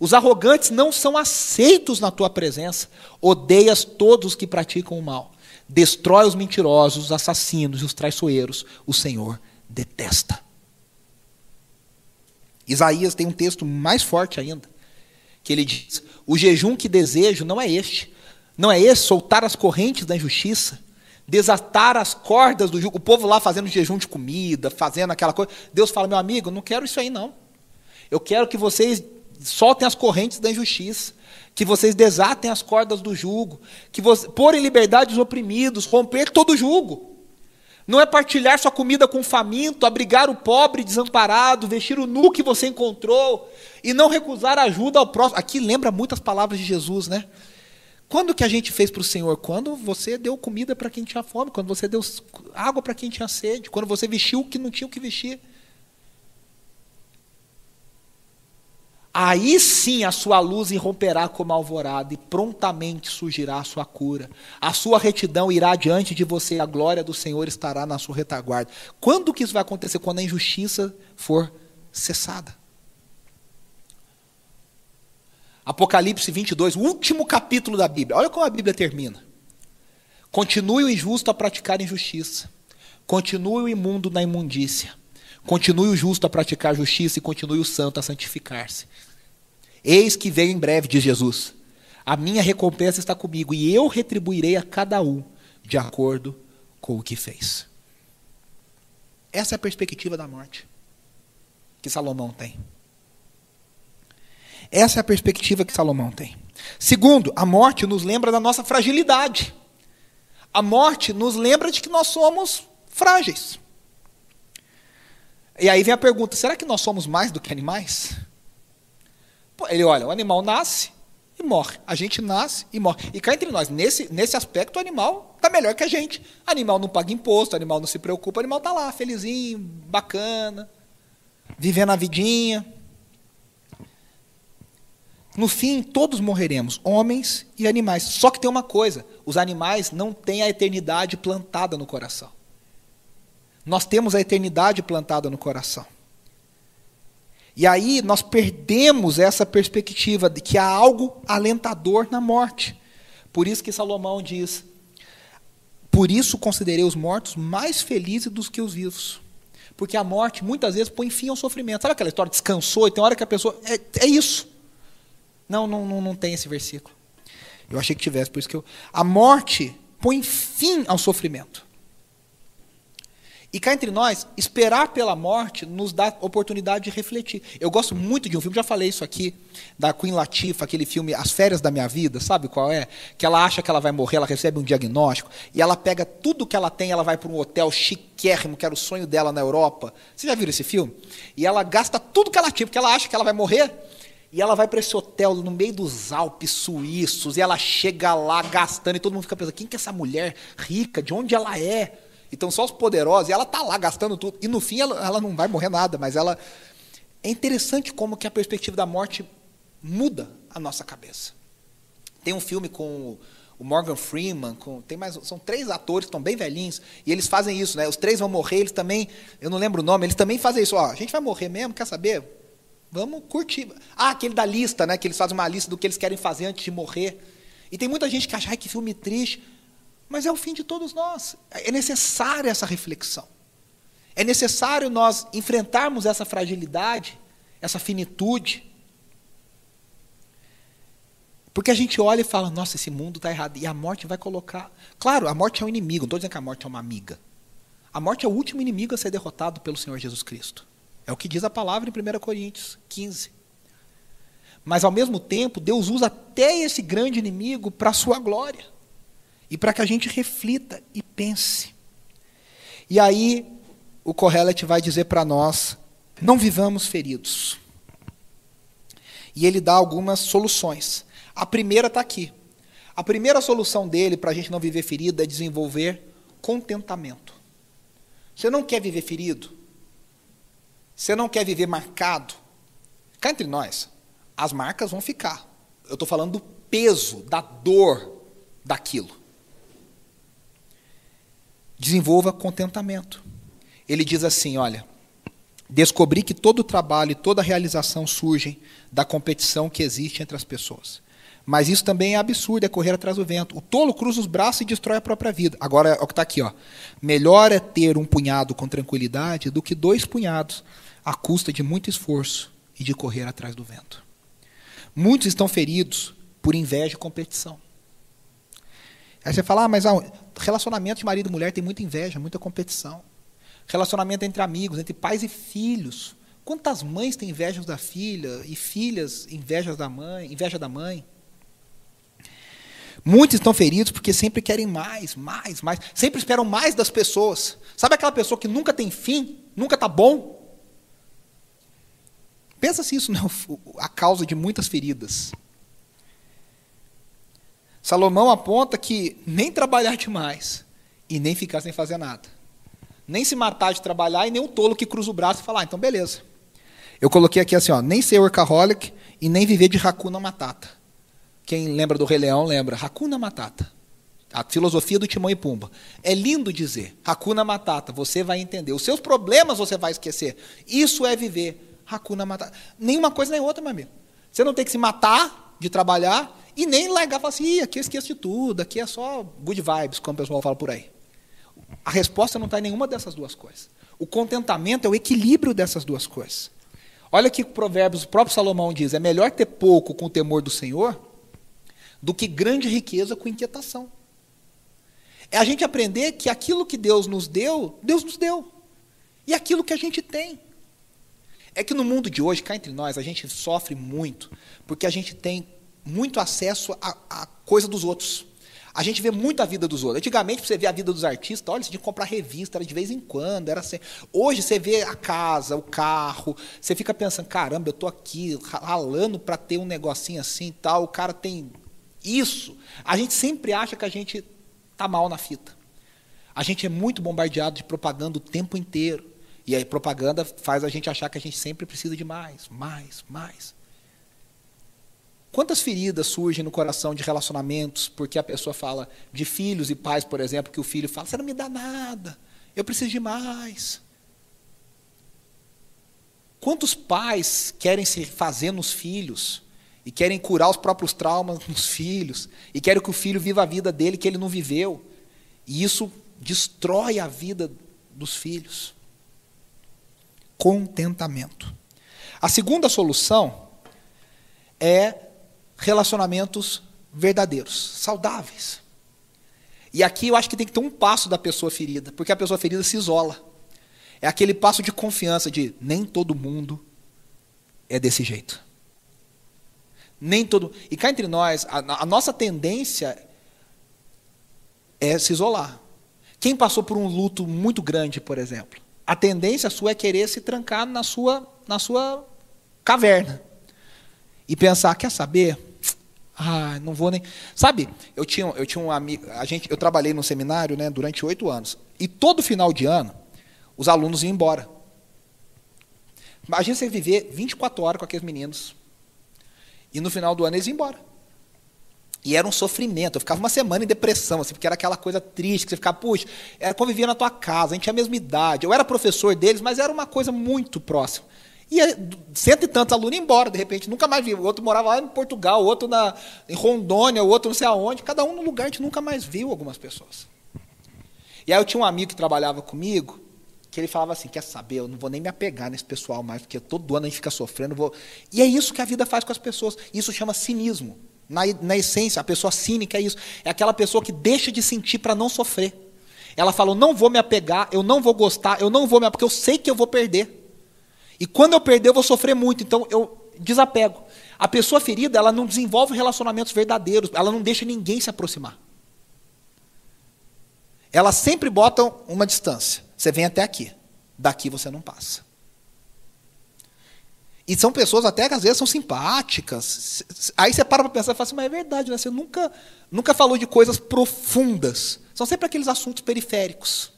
B: Os arrogantes não são aceitos na tua presença. Odeias todos os que praticam o mal. Destrói os mentirosos, os assassinos e os traiçoeiros. O Senhor detesta. Isaías tem um texto mais forte ainda, que ele diz: O jejum que desejo não é este. Não é esse soltar as correntes da injustiça, desatar as cordas do jugo. O povo lá fazendo jejum de comida, fazendo aquela coisa. Deus fala, meu amigo, não quero isso aí não. Eu quero que vocês soltem as correntes da injustiça, que vocês desatem as cordas do jugo, que você, pôr liberdade os oprimidos, romper todo o jugo. Não é partilhar sua comida com o faminto, abrigar o pobre desamparado, vestir o nu que você encontrou e não recusar ajuda ao próximo. Aqui lembra muitas palavras de Jesus, né? Quando que a gente fez para o Senhor? Quando você deu comida para quem tinha fome, quando você deu água para quem tinha sede, quando você vestiu o que não tinha o que vestir. Aí sim a sua luz irromperá como alvorada e prontamente surgirá a sua cura. A sua retidão irá diante de você, a glória do Senhor estará na sua retaguarda. Quando que isso vai acontecer? Quando a injustiça for cessada. Apocalipse 22, o último capítulo da Bíblia. Olha como a Bíblia termina. Continue o injusto a praticar injustiça. Continue o imundo na imundícia. Continue o justo a praticar justiça e continue o santo a santificar-se. Eis que venho em breve, diz Jesus. A minha recompensa está comigo e eu retribuirei a cada um de acordo com o que fez. Essa é a perspectiva da morte que Salomão tem. Essa é a perspectiva que Salomão tem. Segundo, a morte nos lembra da nossa fragilidade. A morte nos lembra de que nós somos frágeis. E aí vem a pergunta: será que nós somos mais do que animais? Ele olha, o animal nasce e morre. A gente nasce e morre. E cá entre nós, nesse, nesse aspecto, o animal está melhor que a gente. Animal não paga imposto, animal não se preocupa, animal está lá, felizinho, bacana, vivendo a vidinha. No fim, todos morreremos, homens e animais. Só que tem uma coisa: os animais não têm a eternidade plantada no coração. Nós temos a eternidade plantada no coração. E aí nós perdemos essa perspectiva de que há algo alentador na morte. Por isso que Salomão diz: Por isso considerei os mortos mais felizes do que os vivos. Porque a morte muitas vezes põe fim ao sofrimento. Sabe aquela história? Descansou e tem hora que a pessoa. É, é isso. Não, não, não, não tem esse versículo. Eu achei que tivesse, por isso que eu. A morte põe fim ao sofrimento. E cá entre nós, esperar pela morte nos dá oportunidade de refletir. Eu gosto muito de um filme, já falei isso aqui, da Queen Latifah, aquele filme As Férias da Minha Vida, sabe qual é? Que ela acha que ela vai morrer, ela recebe um diagnóstico, e ela pega tudo que ela tem, ela vai para um hotel chiquérrimo, que era o sonho dela na Europa. Você já viu esse filme? E ela gasta tudo que ela tinha, porque ela acha que ela vai morrer, e ela vai para esse hotel no meio dos Alpes suíços, e ela chega lá gastando, e todo mundo fica pensando: quem que é essa mulher rica? De onde ela é? Então só os poderosos, e ela está lá gastando tudo. E no fim ela, ela não vai morrer nada, mas ela. É interessante como que a perspectiva da morte muda a nossa cabeça. Tem um filme com o Morgan Freeman, com, tem mais, são três atores que estão bem velhinhos, e eles fazem isso, né? Os três vão morrer, eles também, eu não lembro o nome, eles também fazem isso. Ó, a gente vai morrer mesmo, quer saber? Vamos curtir. Ah, aquele da lista, né? Que eles fazem uma lista do que eles querem fazer antes de morrer. E tem muita gente que acha, ai, que filme triste. Mas é o fim de todos nós. É necessária essa reflexão. É necessário nós enfrentarmos essa fragilidade, essa finitude. Porque a gente olha e fala, nossa, esse mundo está errado. E a morte vai colocar. Claro, a morte é um inimigo, não estou dizendo que a morte é uma amiga. A morte é o último inimigo a ser derrotado pelo Senhor Jesus Cristo. É o que diz a palavra em 1 Coríntios 15. Mas, ao mesmo tempo, Deus usa até esse grande inimigo para a sua glória. E para que a gente reflita e pense. E aí, o Correlet vai dizer para nós: não vivamos feridos. E ele dá algumas soluções. A primeira está aqui. A primeira solução dele para a gente não viver ferido é desenvolver contentamento. Você não quer viver ferido? Você não quer viver marcado? Cá entre nós, as marcas vão ficar. Eu estou falando do peso, da dor daquilo. Desenvolva contentamento. Ele diz assim: olha, descobri que todo trabalho e toda realização surgem da competição que existe entre as pessoas. Mas isso também é absurdo, é correr atrás do vento. O tolo cruza os braços e destrói a própria vida. Agora é o que está aqui. Ó. Melhor é ter um punhado com tranquilidade do que dois punhados à custa de muito esforço e de correr atrás do vento. Muitos estão feridos por inveja e competição. Aí você fala, ah, mas relacionamento de marido e mulher tem muita inveja, muita competição. Relacionamento entre amigos, entre pais e filhos. Quantas mães têm inveja da filha e filhas invejas da mãe, inveja da mãe? Muitos estão feridos porque sempre querem mais, mais, mais. Sempre esperam mais das pessoas. Sabe aquela pessoa que nunca tem fim, nunca está bom? Pensa se isso não é a causa de muitas feridas. Salomão aponta que nem trabalhar demais e nem ficar sem fazer nada. Nem se matar de trabalhar e nem o tolo que cruza o braço e fala, ah, então beleza. Eu coloquei aqui assim, ó, nem ser workaholic e nem viver de Hakuna Matata. Quem lembra do Rei Leão lembra. Hakuna Matata. A filosofia do Timão e Pumba. É lindo dizer. Hakuna Matata. Você vai entender. Os seus problemas você vai esquecer. Isso é viver. Hakuna Matata. Nenhuma coisa nem outra, meu amigo. Você não tem que se matar de trabalhar e nem largar e falar assim, aqui eu esqueço de tudo, aqui é só good vibes, como o pessoal fala por aí. A resposta não está em nenhuma dessas duas coisas. O contentamento é o equilíbrio dessas duas coisas. Olha que Provérbios, o próprio Salomão diz: é melhor ter pouco com o temor do Senhor do que grande riqueza com inquietação. É a gente aprender que aquilo que Deus nos deu, Deus nos deu. E aquilo que a gente tem. É que no mundo de hoje, cá entre nós, a gente sofre muito, porque a gente tem muito acesso à, coisa dos outros. A gente vê muito a vida dos outros. Antigamente, você vê a vida dos artistas, olha, você tinha que comprar revista, era de vez em quando, era assim. Hoje você vê a casa, o carro, você fica pensando, caramba, eu estou aqui ralando para ter um negocinho assim e tal, o cara tem isso, a gente sempre acha que a gente está mal na fita. A gente é muito bombardeado de propaganda o tempo inteiro. E a propaganda faz a gente achar que a gente sempre precisa de mais, mais, mais. Quantas feridas surgem no coração de relacionamentos porque a pessoa fala de filhos e pais, por exemplo, que o filho fala: você não me dá nada, eu preciso de mais. Quantos pais querem se fazer nos filhos e querem curar os próprios traumas nos filhos, e querem que o filho viva a vida dele que ele não viveu. E isso destrói a vida dos filhos. Contentamento. A segunda solução é relacionamentos verdadeiros, saudáveis. E aqui eu acho que tem que ter um passo da pessoa ferida, porque a pessoa ferida se isola. É aquele passo de confiança de nem todo mundo é desse jeito. Nem todo. E cá entre nós, a, a nossa tendência é se isolar. Quem passou por um luto muito grande, por exemplo, a tendência sua é querer se trancar na sua, na sua caverna e pensar, quer saber? Ah, não vou nem. Sabe, eu tinha, eu tinha um amigo. A gente, eu trabalhei no seminário né, durante oito anos. E todo final de ano, os alunos iam embora. Imagina você viver 24 horas com aqueles meninos. E no final do ano eles iam embora. E era um sofrimento. Eu ficava uma semana em depressão, assim, porque era aquela coisa triste, que você ficava, puxa, era, convivia na tua casa, a gente tinha a mesma idade. Eu era professor deles, mas era uma coisa muito próxima. Ia cento e tantos alunos embora, de repente, nunca mais viu. O outro morava lá em Portugal, outro na, em Rondônia, o outro não sei aonde. Cada um no lugar, a gente nunca mais viu algumas pessoas. E aí eu tinha um amigo que trabalhava comigo, que ele falava assim, quer saber, eu não vou nem me apegar nesse pessoal mais, porque todo ano a gente fica sofrendo. Vou... E é isso que a vida faz com as pessoas. Isso chama cinismo. Na, na essência, a pessoa cínica é isso. É aquela pessoa que deixa de sentir para não sofrer. Ela fala, eu não vou me apegar, eu não vou gostar, eu não vou me porque eu sei que eu vou perder. E quando eu perder, eu vou sofrer muito, então eu desapego. A pessoa ferida, ela não desenvolve relacionamentos verdadeiros, ela não deixa ninguém se aproximar. Elas sempre botam uma distância. Você vem até aqui, daqui você não passa. E são pessoas até que às vezes são simpáticas. Aí você para para pensar e fala assim, mas é verdade, né? você nunca, nunca falou de coisas profundas. São sempre aqueles assuntos periféricos.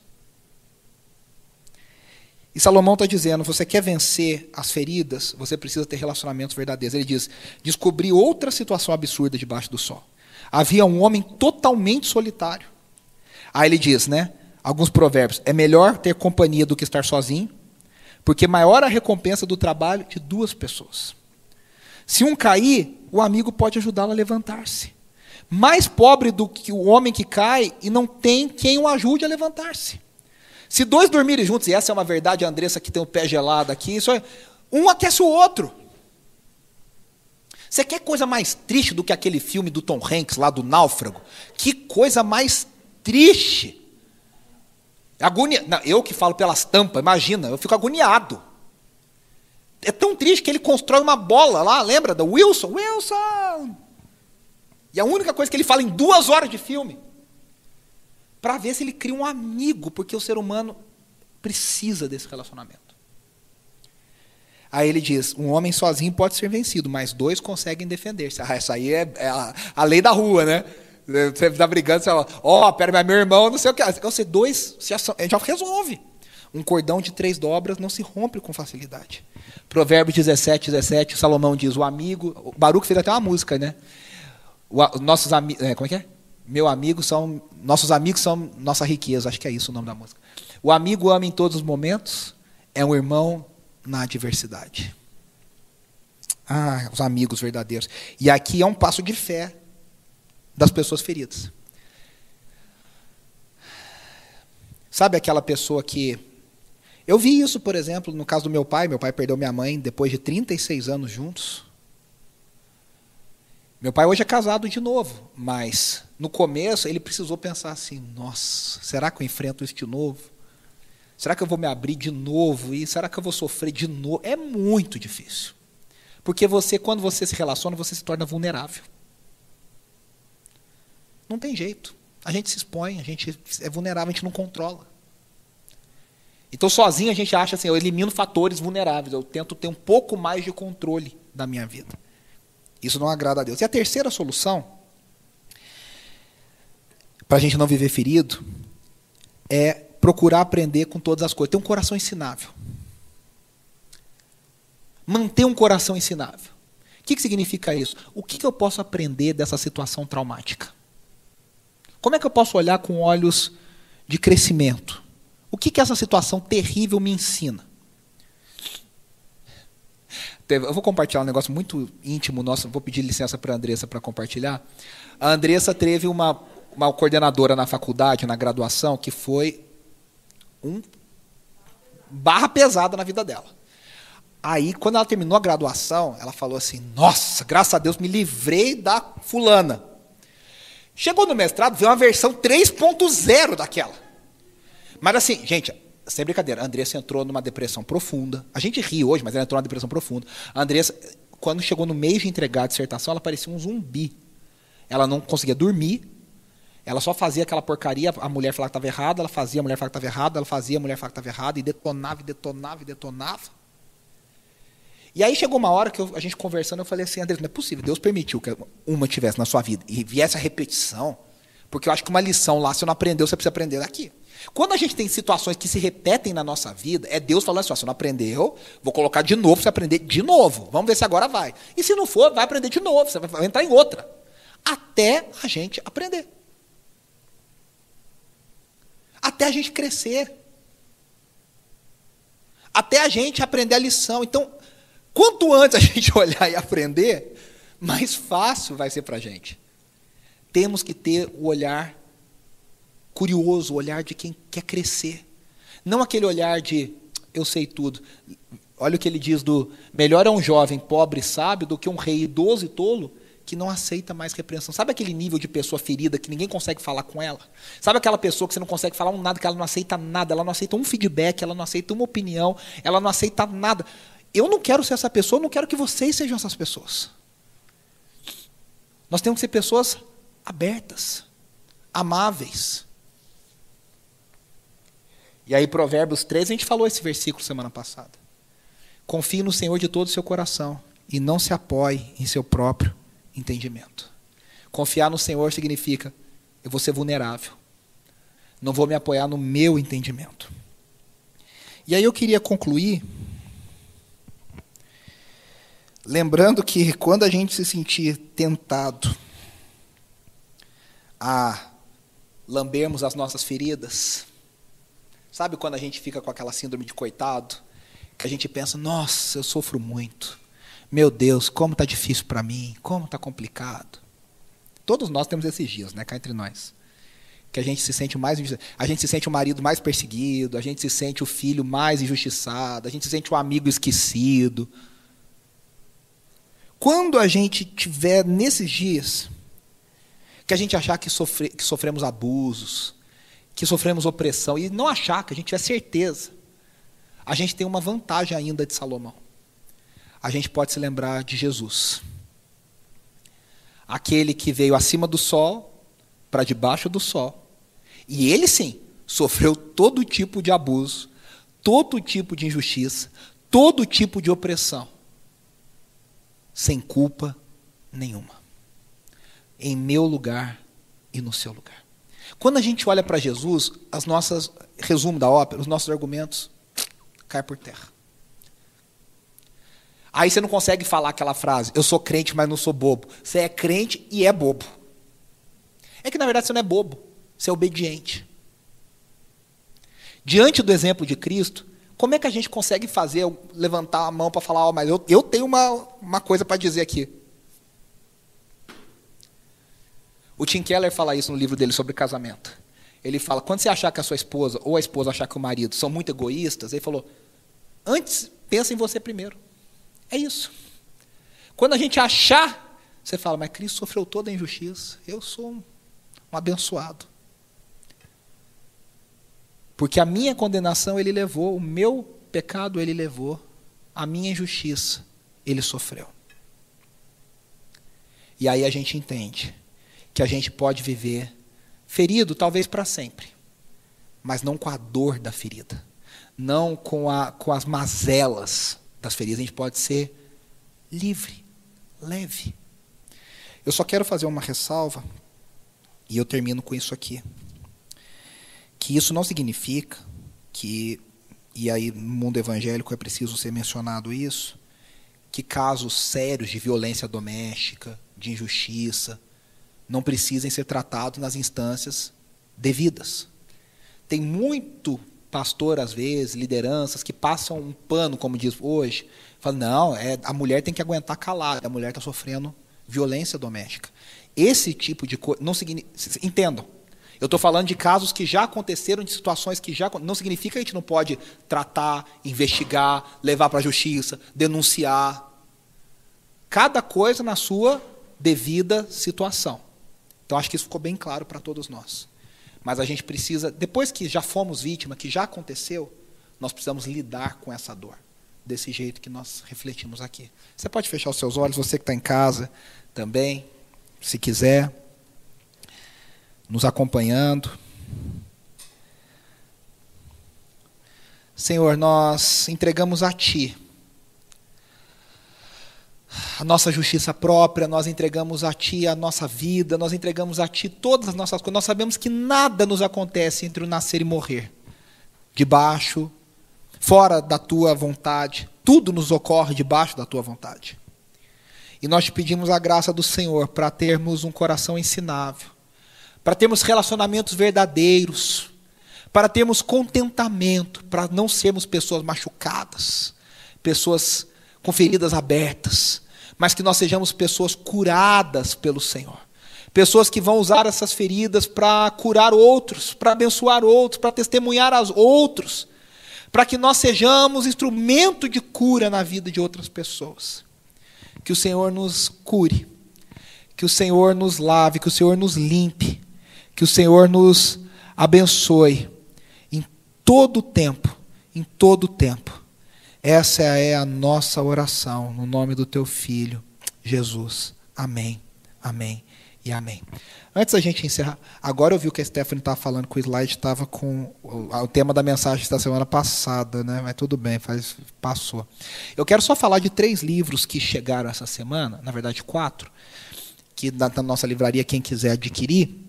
B: E Salomão está dizendo: você quer vencer as feridas, você precisa ter relacionamentos verdadeiros. Ele diz: descobri outra situação absurda debaixo do sol. Havia um homem totalmente solitário. Aí ele diz, né? Alguns provérbios: é melhor ter companhia do que estar sozinho, porque maior a recompensa do trabalho de duas pessoas. Se um cair, o amigo pode ajudá-lo a levantar-se. Mais pobre do que o homem que cai e não tem quem o ajude a levantar-se. Se dois dormirem juntos, e essa é uma verdade, a Andressa que tem o pé gelado aqui, isso é, um aquece o outro. Você quer coisa mais triste do que aquele filme do Tom Hanks, lá do Náufrago? Que coisa mais triste. Agonia... Não, eu que falo pelas tampas, imagina, eu fico agoniado. É tão triste que ele constrói uma bola lá, lembra da Wilson? Wilson! E a única coisa que ele fala em duas horas de filme para ver se ele cria um amigo, porque o ser humano precisa desse relacionamento. Aí ele diz: um homem sozinho pode ser vencido, mas dois conseguem defender-se. Ah, essa aí é, é a, a, lei da rua, né? Você está brigando, você fala, ó, oh, pera, mas meu irmão, não sei o que. Você dois, já, já resolve. Um cordão de três dobras não se rompe com facilidade. Provérbios 17, 17, Salomão diz: o amigo. O Baruch fez até uma música, né? O, nossos amigos. É, como é que é? Meu amigo são nossos amigos são nossa riqueza, acho que é isso o nome da música. O amigo ama em todos os momentos, é um irmão na adversidade. Ah, os amigos verdadeiros. E aqui é um passo de fé das pessoas feridas. Sabe aquela pessoa que. Eu vi isso, por exemplo, no caso do meu pai. Meu pai perdeu minha mãe depois de 36 anos juntos. Meu pai hoje é casado de novo, mas no começo ele precisou pensar assim: nossa, será que eu enfrento isso de novo? Será que eu vou me abrir de novo? E será que eu vou sofrer de novo? É muito difícil. Porque você, quando você se relaciona, você se torna vulnerável. Não tem jeito. A gente se expõe, a gente é vulnerável, a gente não controla. Então, sozinho a gente acha assim, eu elimino fatores vulneráveis, eu tento ter um pouco mais de controle da minha vida. Isso não agrada a Deus. E a terceira solução, para a gente não viver ferido, é procurar aprender com todas as coisas. Ter um coração ensinável. Manter um coração ensinável. O que, que significa isso? O que, que eu posso aprender dessa situação traumática? Como é que eu posso olhar com olhos de crescimento? O que, que essa situação terrível me ensina? eu vou compartilhar um negócio muito íntimo nosso, vou pedir licença para a Andressa para compartilhar. A Andressa teve uma, uma coordenadora na faculdade, na graduação, que foi um barra pesada na vida dela. Aí, quando ela terminou a graduação, ela falou assim: Nossa, graças a Deus me livrei da fulana. Chegou no mestrado, veio uma versão 3.0 daquela. Mas assim, gente, sem brincadeira, a Andressa entrou numa depressão profunda. A gente ri hoje, mas ela entrou numa depressão profunda. A Andressa, quando chegou no mês de entregar a dissertação, ela parecia um zumbi. Ela não conseguia dormir. Ela só fazia aquela porcaria, a mulher falava que estava errada, ela fazia, a mulher falava que estava errada, ela fazia, a mulher falava que estava errada, e detonava, e detonava, e detonava. E aí chegou uma hora que eu, a gente conversando, eu falei assim, Andressa, não é possível, Deus permitiu que uma tivesse na sua vida e viesse a repetição, porque eu acho que uma lição lá, se não aprendeu, você precisa aprender daqui. Quando a gente tem situações que se repetem na nossa vida, é Deus falando assim: você não aprendeu, vou colocar de novo, você aprender de novo. Vamos ver se agora vai. E se não for, vai aprender de novo, você vai entrar em outra. Até a gente aprender. Até a gente crescer. Até a gente aprender a lição. Então, Quanto antes a gente olhar e aprender, mais fácil vai ser para a gente. Temos que ter o olhar curioso, o olhar de quem quer crescer. Não aquele olhar de eu sei tudo. Olha o que ele diz do melhor é um jovem pobre e sábio do que um rei idoso e tolo que não aceita mais repreensão. Sabe aquele nível de pessoa ferida que ninguém consegue falar com ela? Sabe aquela pessoa que você não consegue falar um nada, que ela não aceita nada, ela não aceita um feedback, ela não aceita uma opinião, ela não aceita nada. Eu não quero ser essa pessoa, não quero que vocês sejam essas pessoas. Nós temos que ser pessoas abertas, amáveis. E aí, Provérbios 13, a gente falou esse versículo semana passada. Confie no Senhor de todo o seu coração e não se apoie em seu próprio entendimento. Confiar no Senhor significa eu vou ser vulnerável. Não vou me apoiar no meu entendimento. E aí eu queria concluir lembrando que quando a gente se sentir tentado a lambermos as nossas feridas, sabe quando a gente fica com aquela síndrome de coitado, que a gente pensa, nossa, eu sofro muito. Meu Deus, como está difícil para mim, como está complicado. Todos nós temos esses dias, né, cá entre nós. Que a gente se sente mais a gente se sente o marido mais perseguido, a gente se sente o filho mais injustiçado, a gente se sente o amigo esquecido. Quando a gente tiver nesses dias que a gente achar que, sofre, que sofremos abusos, que sofremos opressão e não achar que a gente tiver certeza, a gente tem uma vantagem ainda de Salomão a gente pode se lembrar de Jesus. Aquele que veio acima do sol para debaixo do sol. E ele sim sofreu todo tipo de abuso, todo tipo de injustiça, todo tipo de opressão, sem culpa nenhuma. Em meu lugar e no seu lugar. Quando a gente olha para Jesus, as nossas resumo da ópera, os nossos argumentos caem por terra. Aí você não consegue falar aquela frase, eu sou crente, mas não sou bobo. Você é crente e é bobo. É que na verdade você não é bobo, você é obediente. Diante do exemplo de Cristo, como é que a gente consegue fazer, levantar a mão para falar, oh, mas eu, eu tenho uma, uma coisa para dizer aqui. O Tim Keller fala isso no livro dele sobre casamento. Ele fala, quando você achar que a sua esposa ou a esposa achar que o marido são muito egoístas, ele falou, antes pensa em você primeiro. É isso. Quando a gente achar, você fala, mas Cristo sofreu toda a injustiça. Eu sou um, um abençoado. Porque a minha condenação ele levou, o meu pecado ele levou, a minha injustiça ele sofreu. E aí a gente entende que a gente pode viver ferido, talvez para sempre, mas não com a dor da ferida, não com, a, com as mazelas das feridas, a gente pode ser livre, leve. Eu só quero fazer uma ressalva, e eu termino com isso aqui. Que isso não significa que, e aí no mundo evangélico é preciso ser mencionado isso, que casos sérios de violência doméstica, de injustiça, não precisem ser tratados nas instâncias devidas. Tem muito pastor, às vezes, lideranças, que passam um pano, como diz hoje, falam, não, é, a mulher tem que aguentar calada, a mulher está sofrendo violência doméstica. Esse tipo de coisa, não significa, entendam, eu estou falando de casos que já aconteceram, de situações que já não significa que a gente não pode tratar, investigar, levar para a justiça, denunciar. Cada coisa na sua devida situação. Então acho que isso ficou bem claro para todos nós. Mas a gente precisa, depois que já fomos vítima, que já aconteceu, nós precisamos lidar com essa dor. Desse jeito que nós refletimos aqui. Você pode fechar os seus olhos, você que está em casa também, se quiser, nos acompanhando. Senhor, nós entregamos a Ti a nossa justiça própria, nós entregamos a Ti a nossa vida, nós entregamos a Ti todas as nossas coisas. Nós sabemos que nada nos acontece entre o nascer e morrer. Debaixo, fora da Tua vontade. Tudo nos ocorre debaixo da Tua vontade. E nós te pedimos a graça do Senhor para termos um coração ensinável, para termos relacionamentos verdadeiros, para termos contentamento, para não sermos pessoas machucadas, pessoas com feridas abertas, mas que nós sejamos pessoas curadas pelo Senhor. Pessoas que vão usar essas feridas para curar outros, para abençoar outros, para testemunhar aos outros, para que nós sejamos instrumento de cura na vida de outras pessoas. Que o Senhor nos cure, que o Senhor nos lave, que o Senhor nos limpe, que o Senhor nos abençoe em todo o tempo, em todo o tempo. Essa é a nossa oração, no nome do teu filho, Jesus. Amém, amém e amém. Antes da gente encerrar, agora eu vi que a Stephanie estava falando que o slide estava com o, o, tema da mensagem da semana passada, né? Mas tudo bem, faz, passou. Eu quero só falar de três livros que chegaram essa semana, na verdade quatro, que na, na nossa livraria, quem quiser adquirir,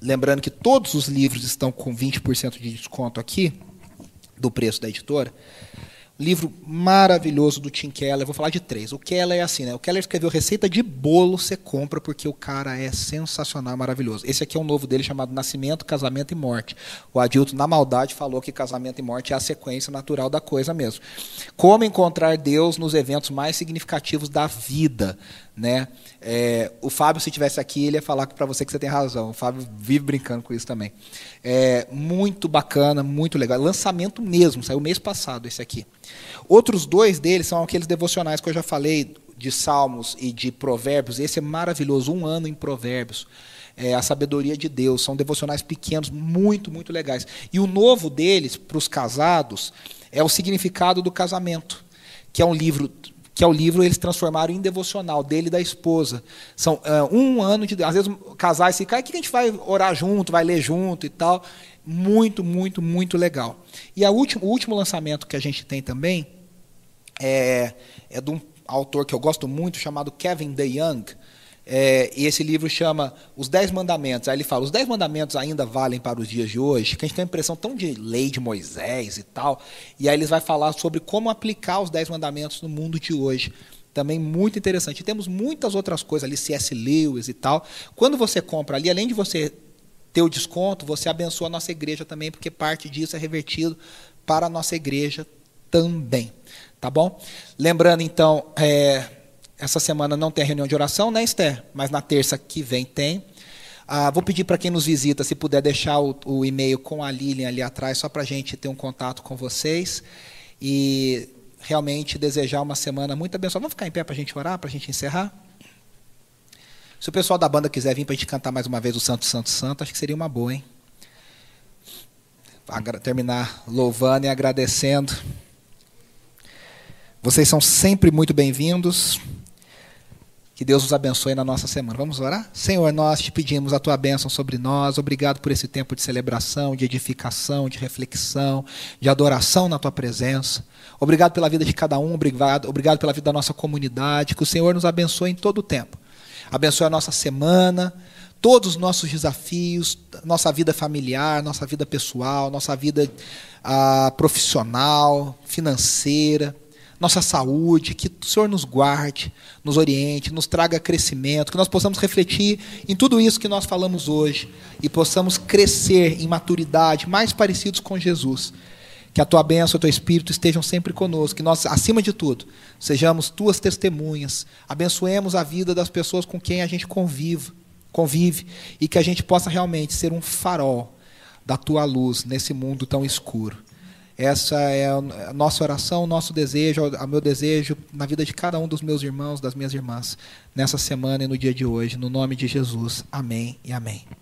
B: lembrando que todos os livros estão com 20% de desconto aqui, do preço da editora livro maravilhoso do Tim Keller. Vou falar de três. O Keller é assim, né? O Keller escreveu receita de bolo, você compra porque o cara é sensacional, maravilhoso. Esse aqui é um novo dele chamado Nascimento, Casamento e Morte. O Adilto, na maldade, falou que casamento e morte é a sequência natural da coisa mesmo. Como encontrar Deus nos eventos mais significativos da vida, né? É, o Fábio, se tivesse aqui, ele ia falar para você que você tem razão. O Fábio vive brincando com isso também. É, muito bacana, muito legal. Lançamento mesmo, saiu mês passado esse aqui. Outros dois deles são aqueles devocionais que eu já falei, de Salmos e de Provérbios. Esse é maravilhoso, um ano em Provérbios. É, a sabedoria de Deus. São devocionais pequenos, muito, muito legais. E o novo deles, para os casados, é o significado do casamento, que é um livro que é o livro eles transformaram em devocional dele e da esposa. São uh, um ano de. Às vezes, casais ficam, o que a gente vai orar junto, vai ler junto e tal. Muito, muito, muito legal. E a último, o último lançamento que a gente tem também é, é de um autor que eu gosto muito, chamado Kevin DeYoung. É, e esse livro chama Os Dez Mandamentos. Aí ele fala: os Dez Mandamentos ainda valem para os dias de hoje, que a gente tem a impressão tão de lei de Moisés e tal. E aí ele vai falar sobre como aplicar os Dez Mandamentos no mundo de hoje. Também muito interessante. E temos muitas outras coisas ali, C.S. Lewis e tal. Quando você compra ali, além de você ter o desconto, você abençoa a nossa igreja também, porque parte disso é revertido para a nossa igreja também. Tá bom? Lembrando, então, é, essa semana não tem reunião de oração, né, Esther? Mas na terça que vem tem. Ah, vou pedir para quem nos visita, se puder deixar o, o e-mail com a Lilian ali atrás, só para a gente ter um contato com vocês. E realmente desejar uma semana muito abençoada. Vamos ficar em pé para a gente orar, para a gente encerrar? Se o pessoal da banda quiser vir para a gente cantar mais uma vez o Santo, Santo, Santo, acho que seria uma boa, hein? Terminar louvando e agradecendo. Vocês são sempre muito bem-vindos. Que Deus os abençoe na nossa semana. Vamos orar? Senhor, nós te pedimos a tua bênção sobre nós. Obrigado por esse tempo de celebração, de edificação, de reflexão, de adoração na tua presença. Obrigado pela vida de cada um, obrigado, obrigado pela vida da nossa comunidade. Que o Senhor nos abençoe em todo o tempo. Abençoe a nossa semana, todos os nossos desafios, nossa vida familiar, nossa vida pessoal, nossa vida ah, profissional, financeira nossa saúde, que o Senhor nos guarde, nos oriente, nos traga crescimento, que nós possamos refletir em tudo isso que nós falamos hoje e possamos crescer em maturidade, mais parecidos com Jesus. Que a tua bênção, o teu espírito estejam sempre conosco, que nós, acima de tudo, sejamos tuas testemunhas, abençoemos a vida das pessoas com quem a gente convive, convive e que a gente possa realmente ser um farol da tua luz nesse mundo tão escuro. Essa é a nossa oração, o nosso desejo, o meu desejo na vida de cada um dos meus irmãos, das minhas irmãs, nessa semana e no dia de hoje. No nome de Jesus. Amém e amém.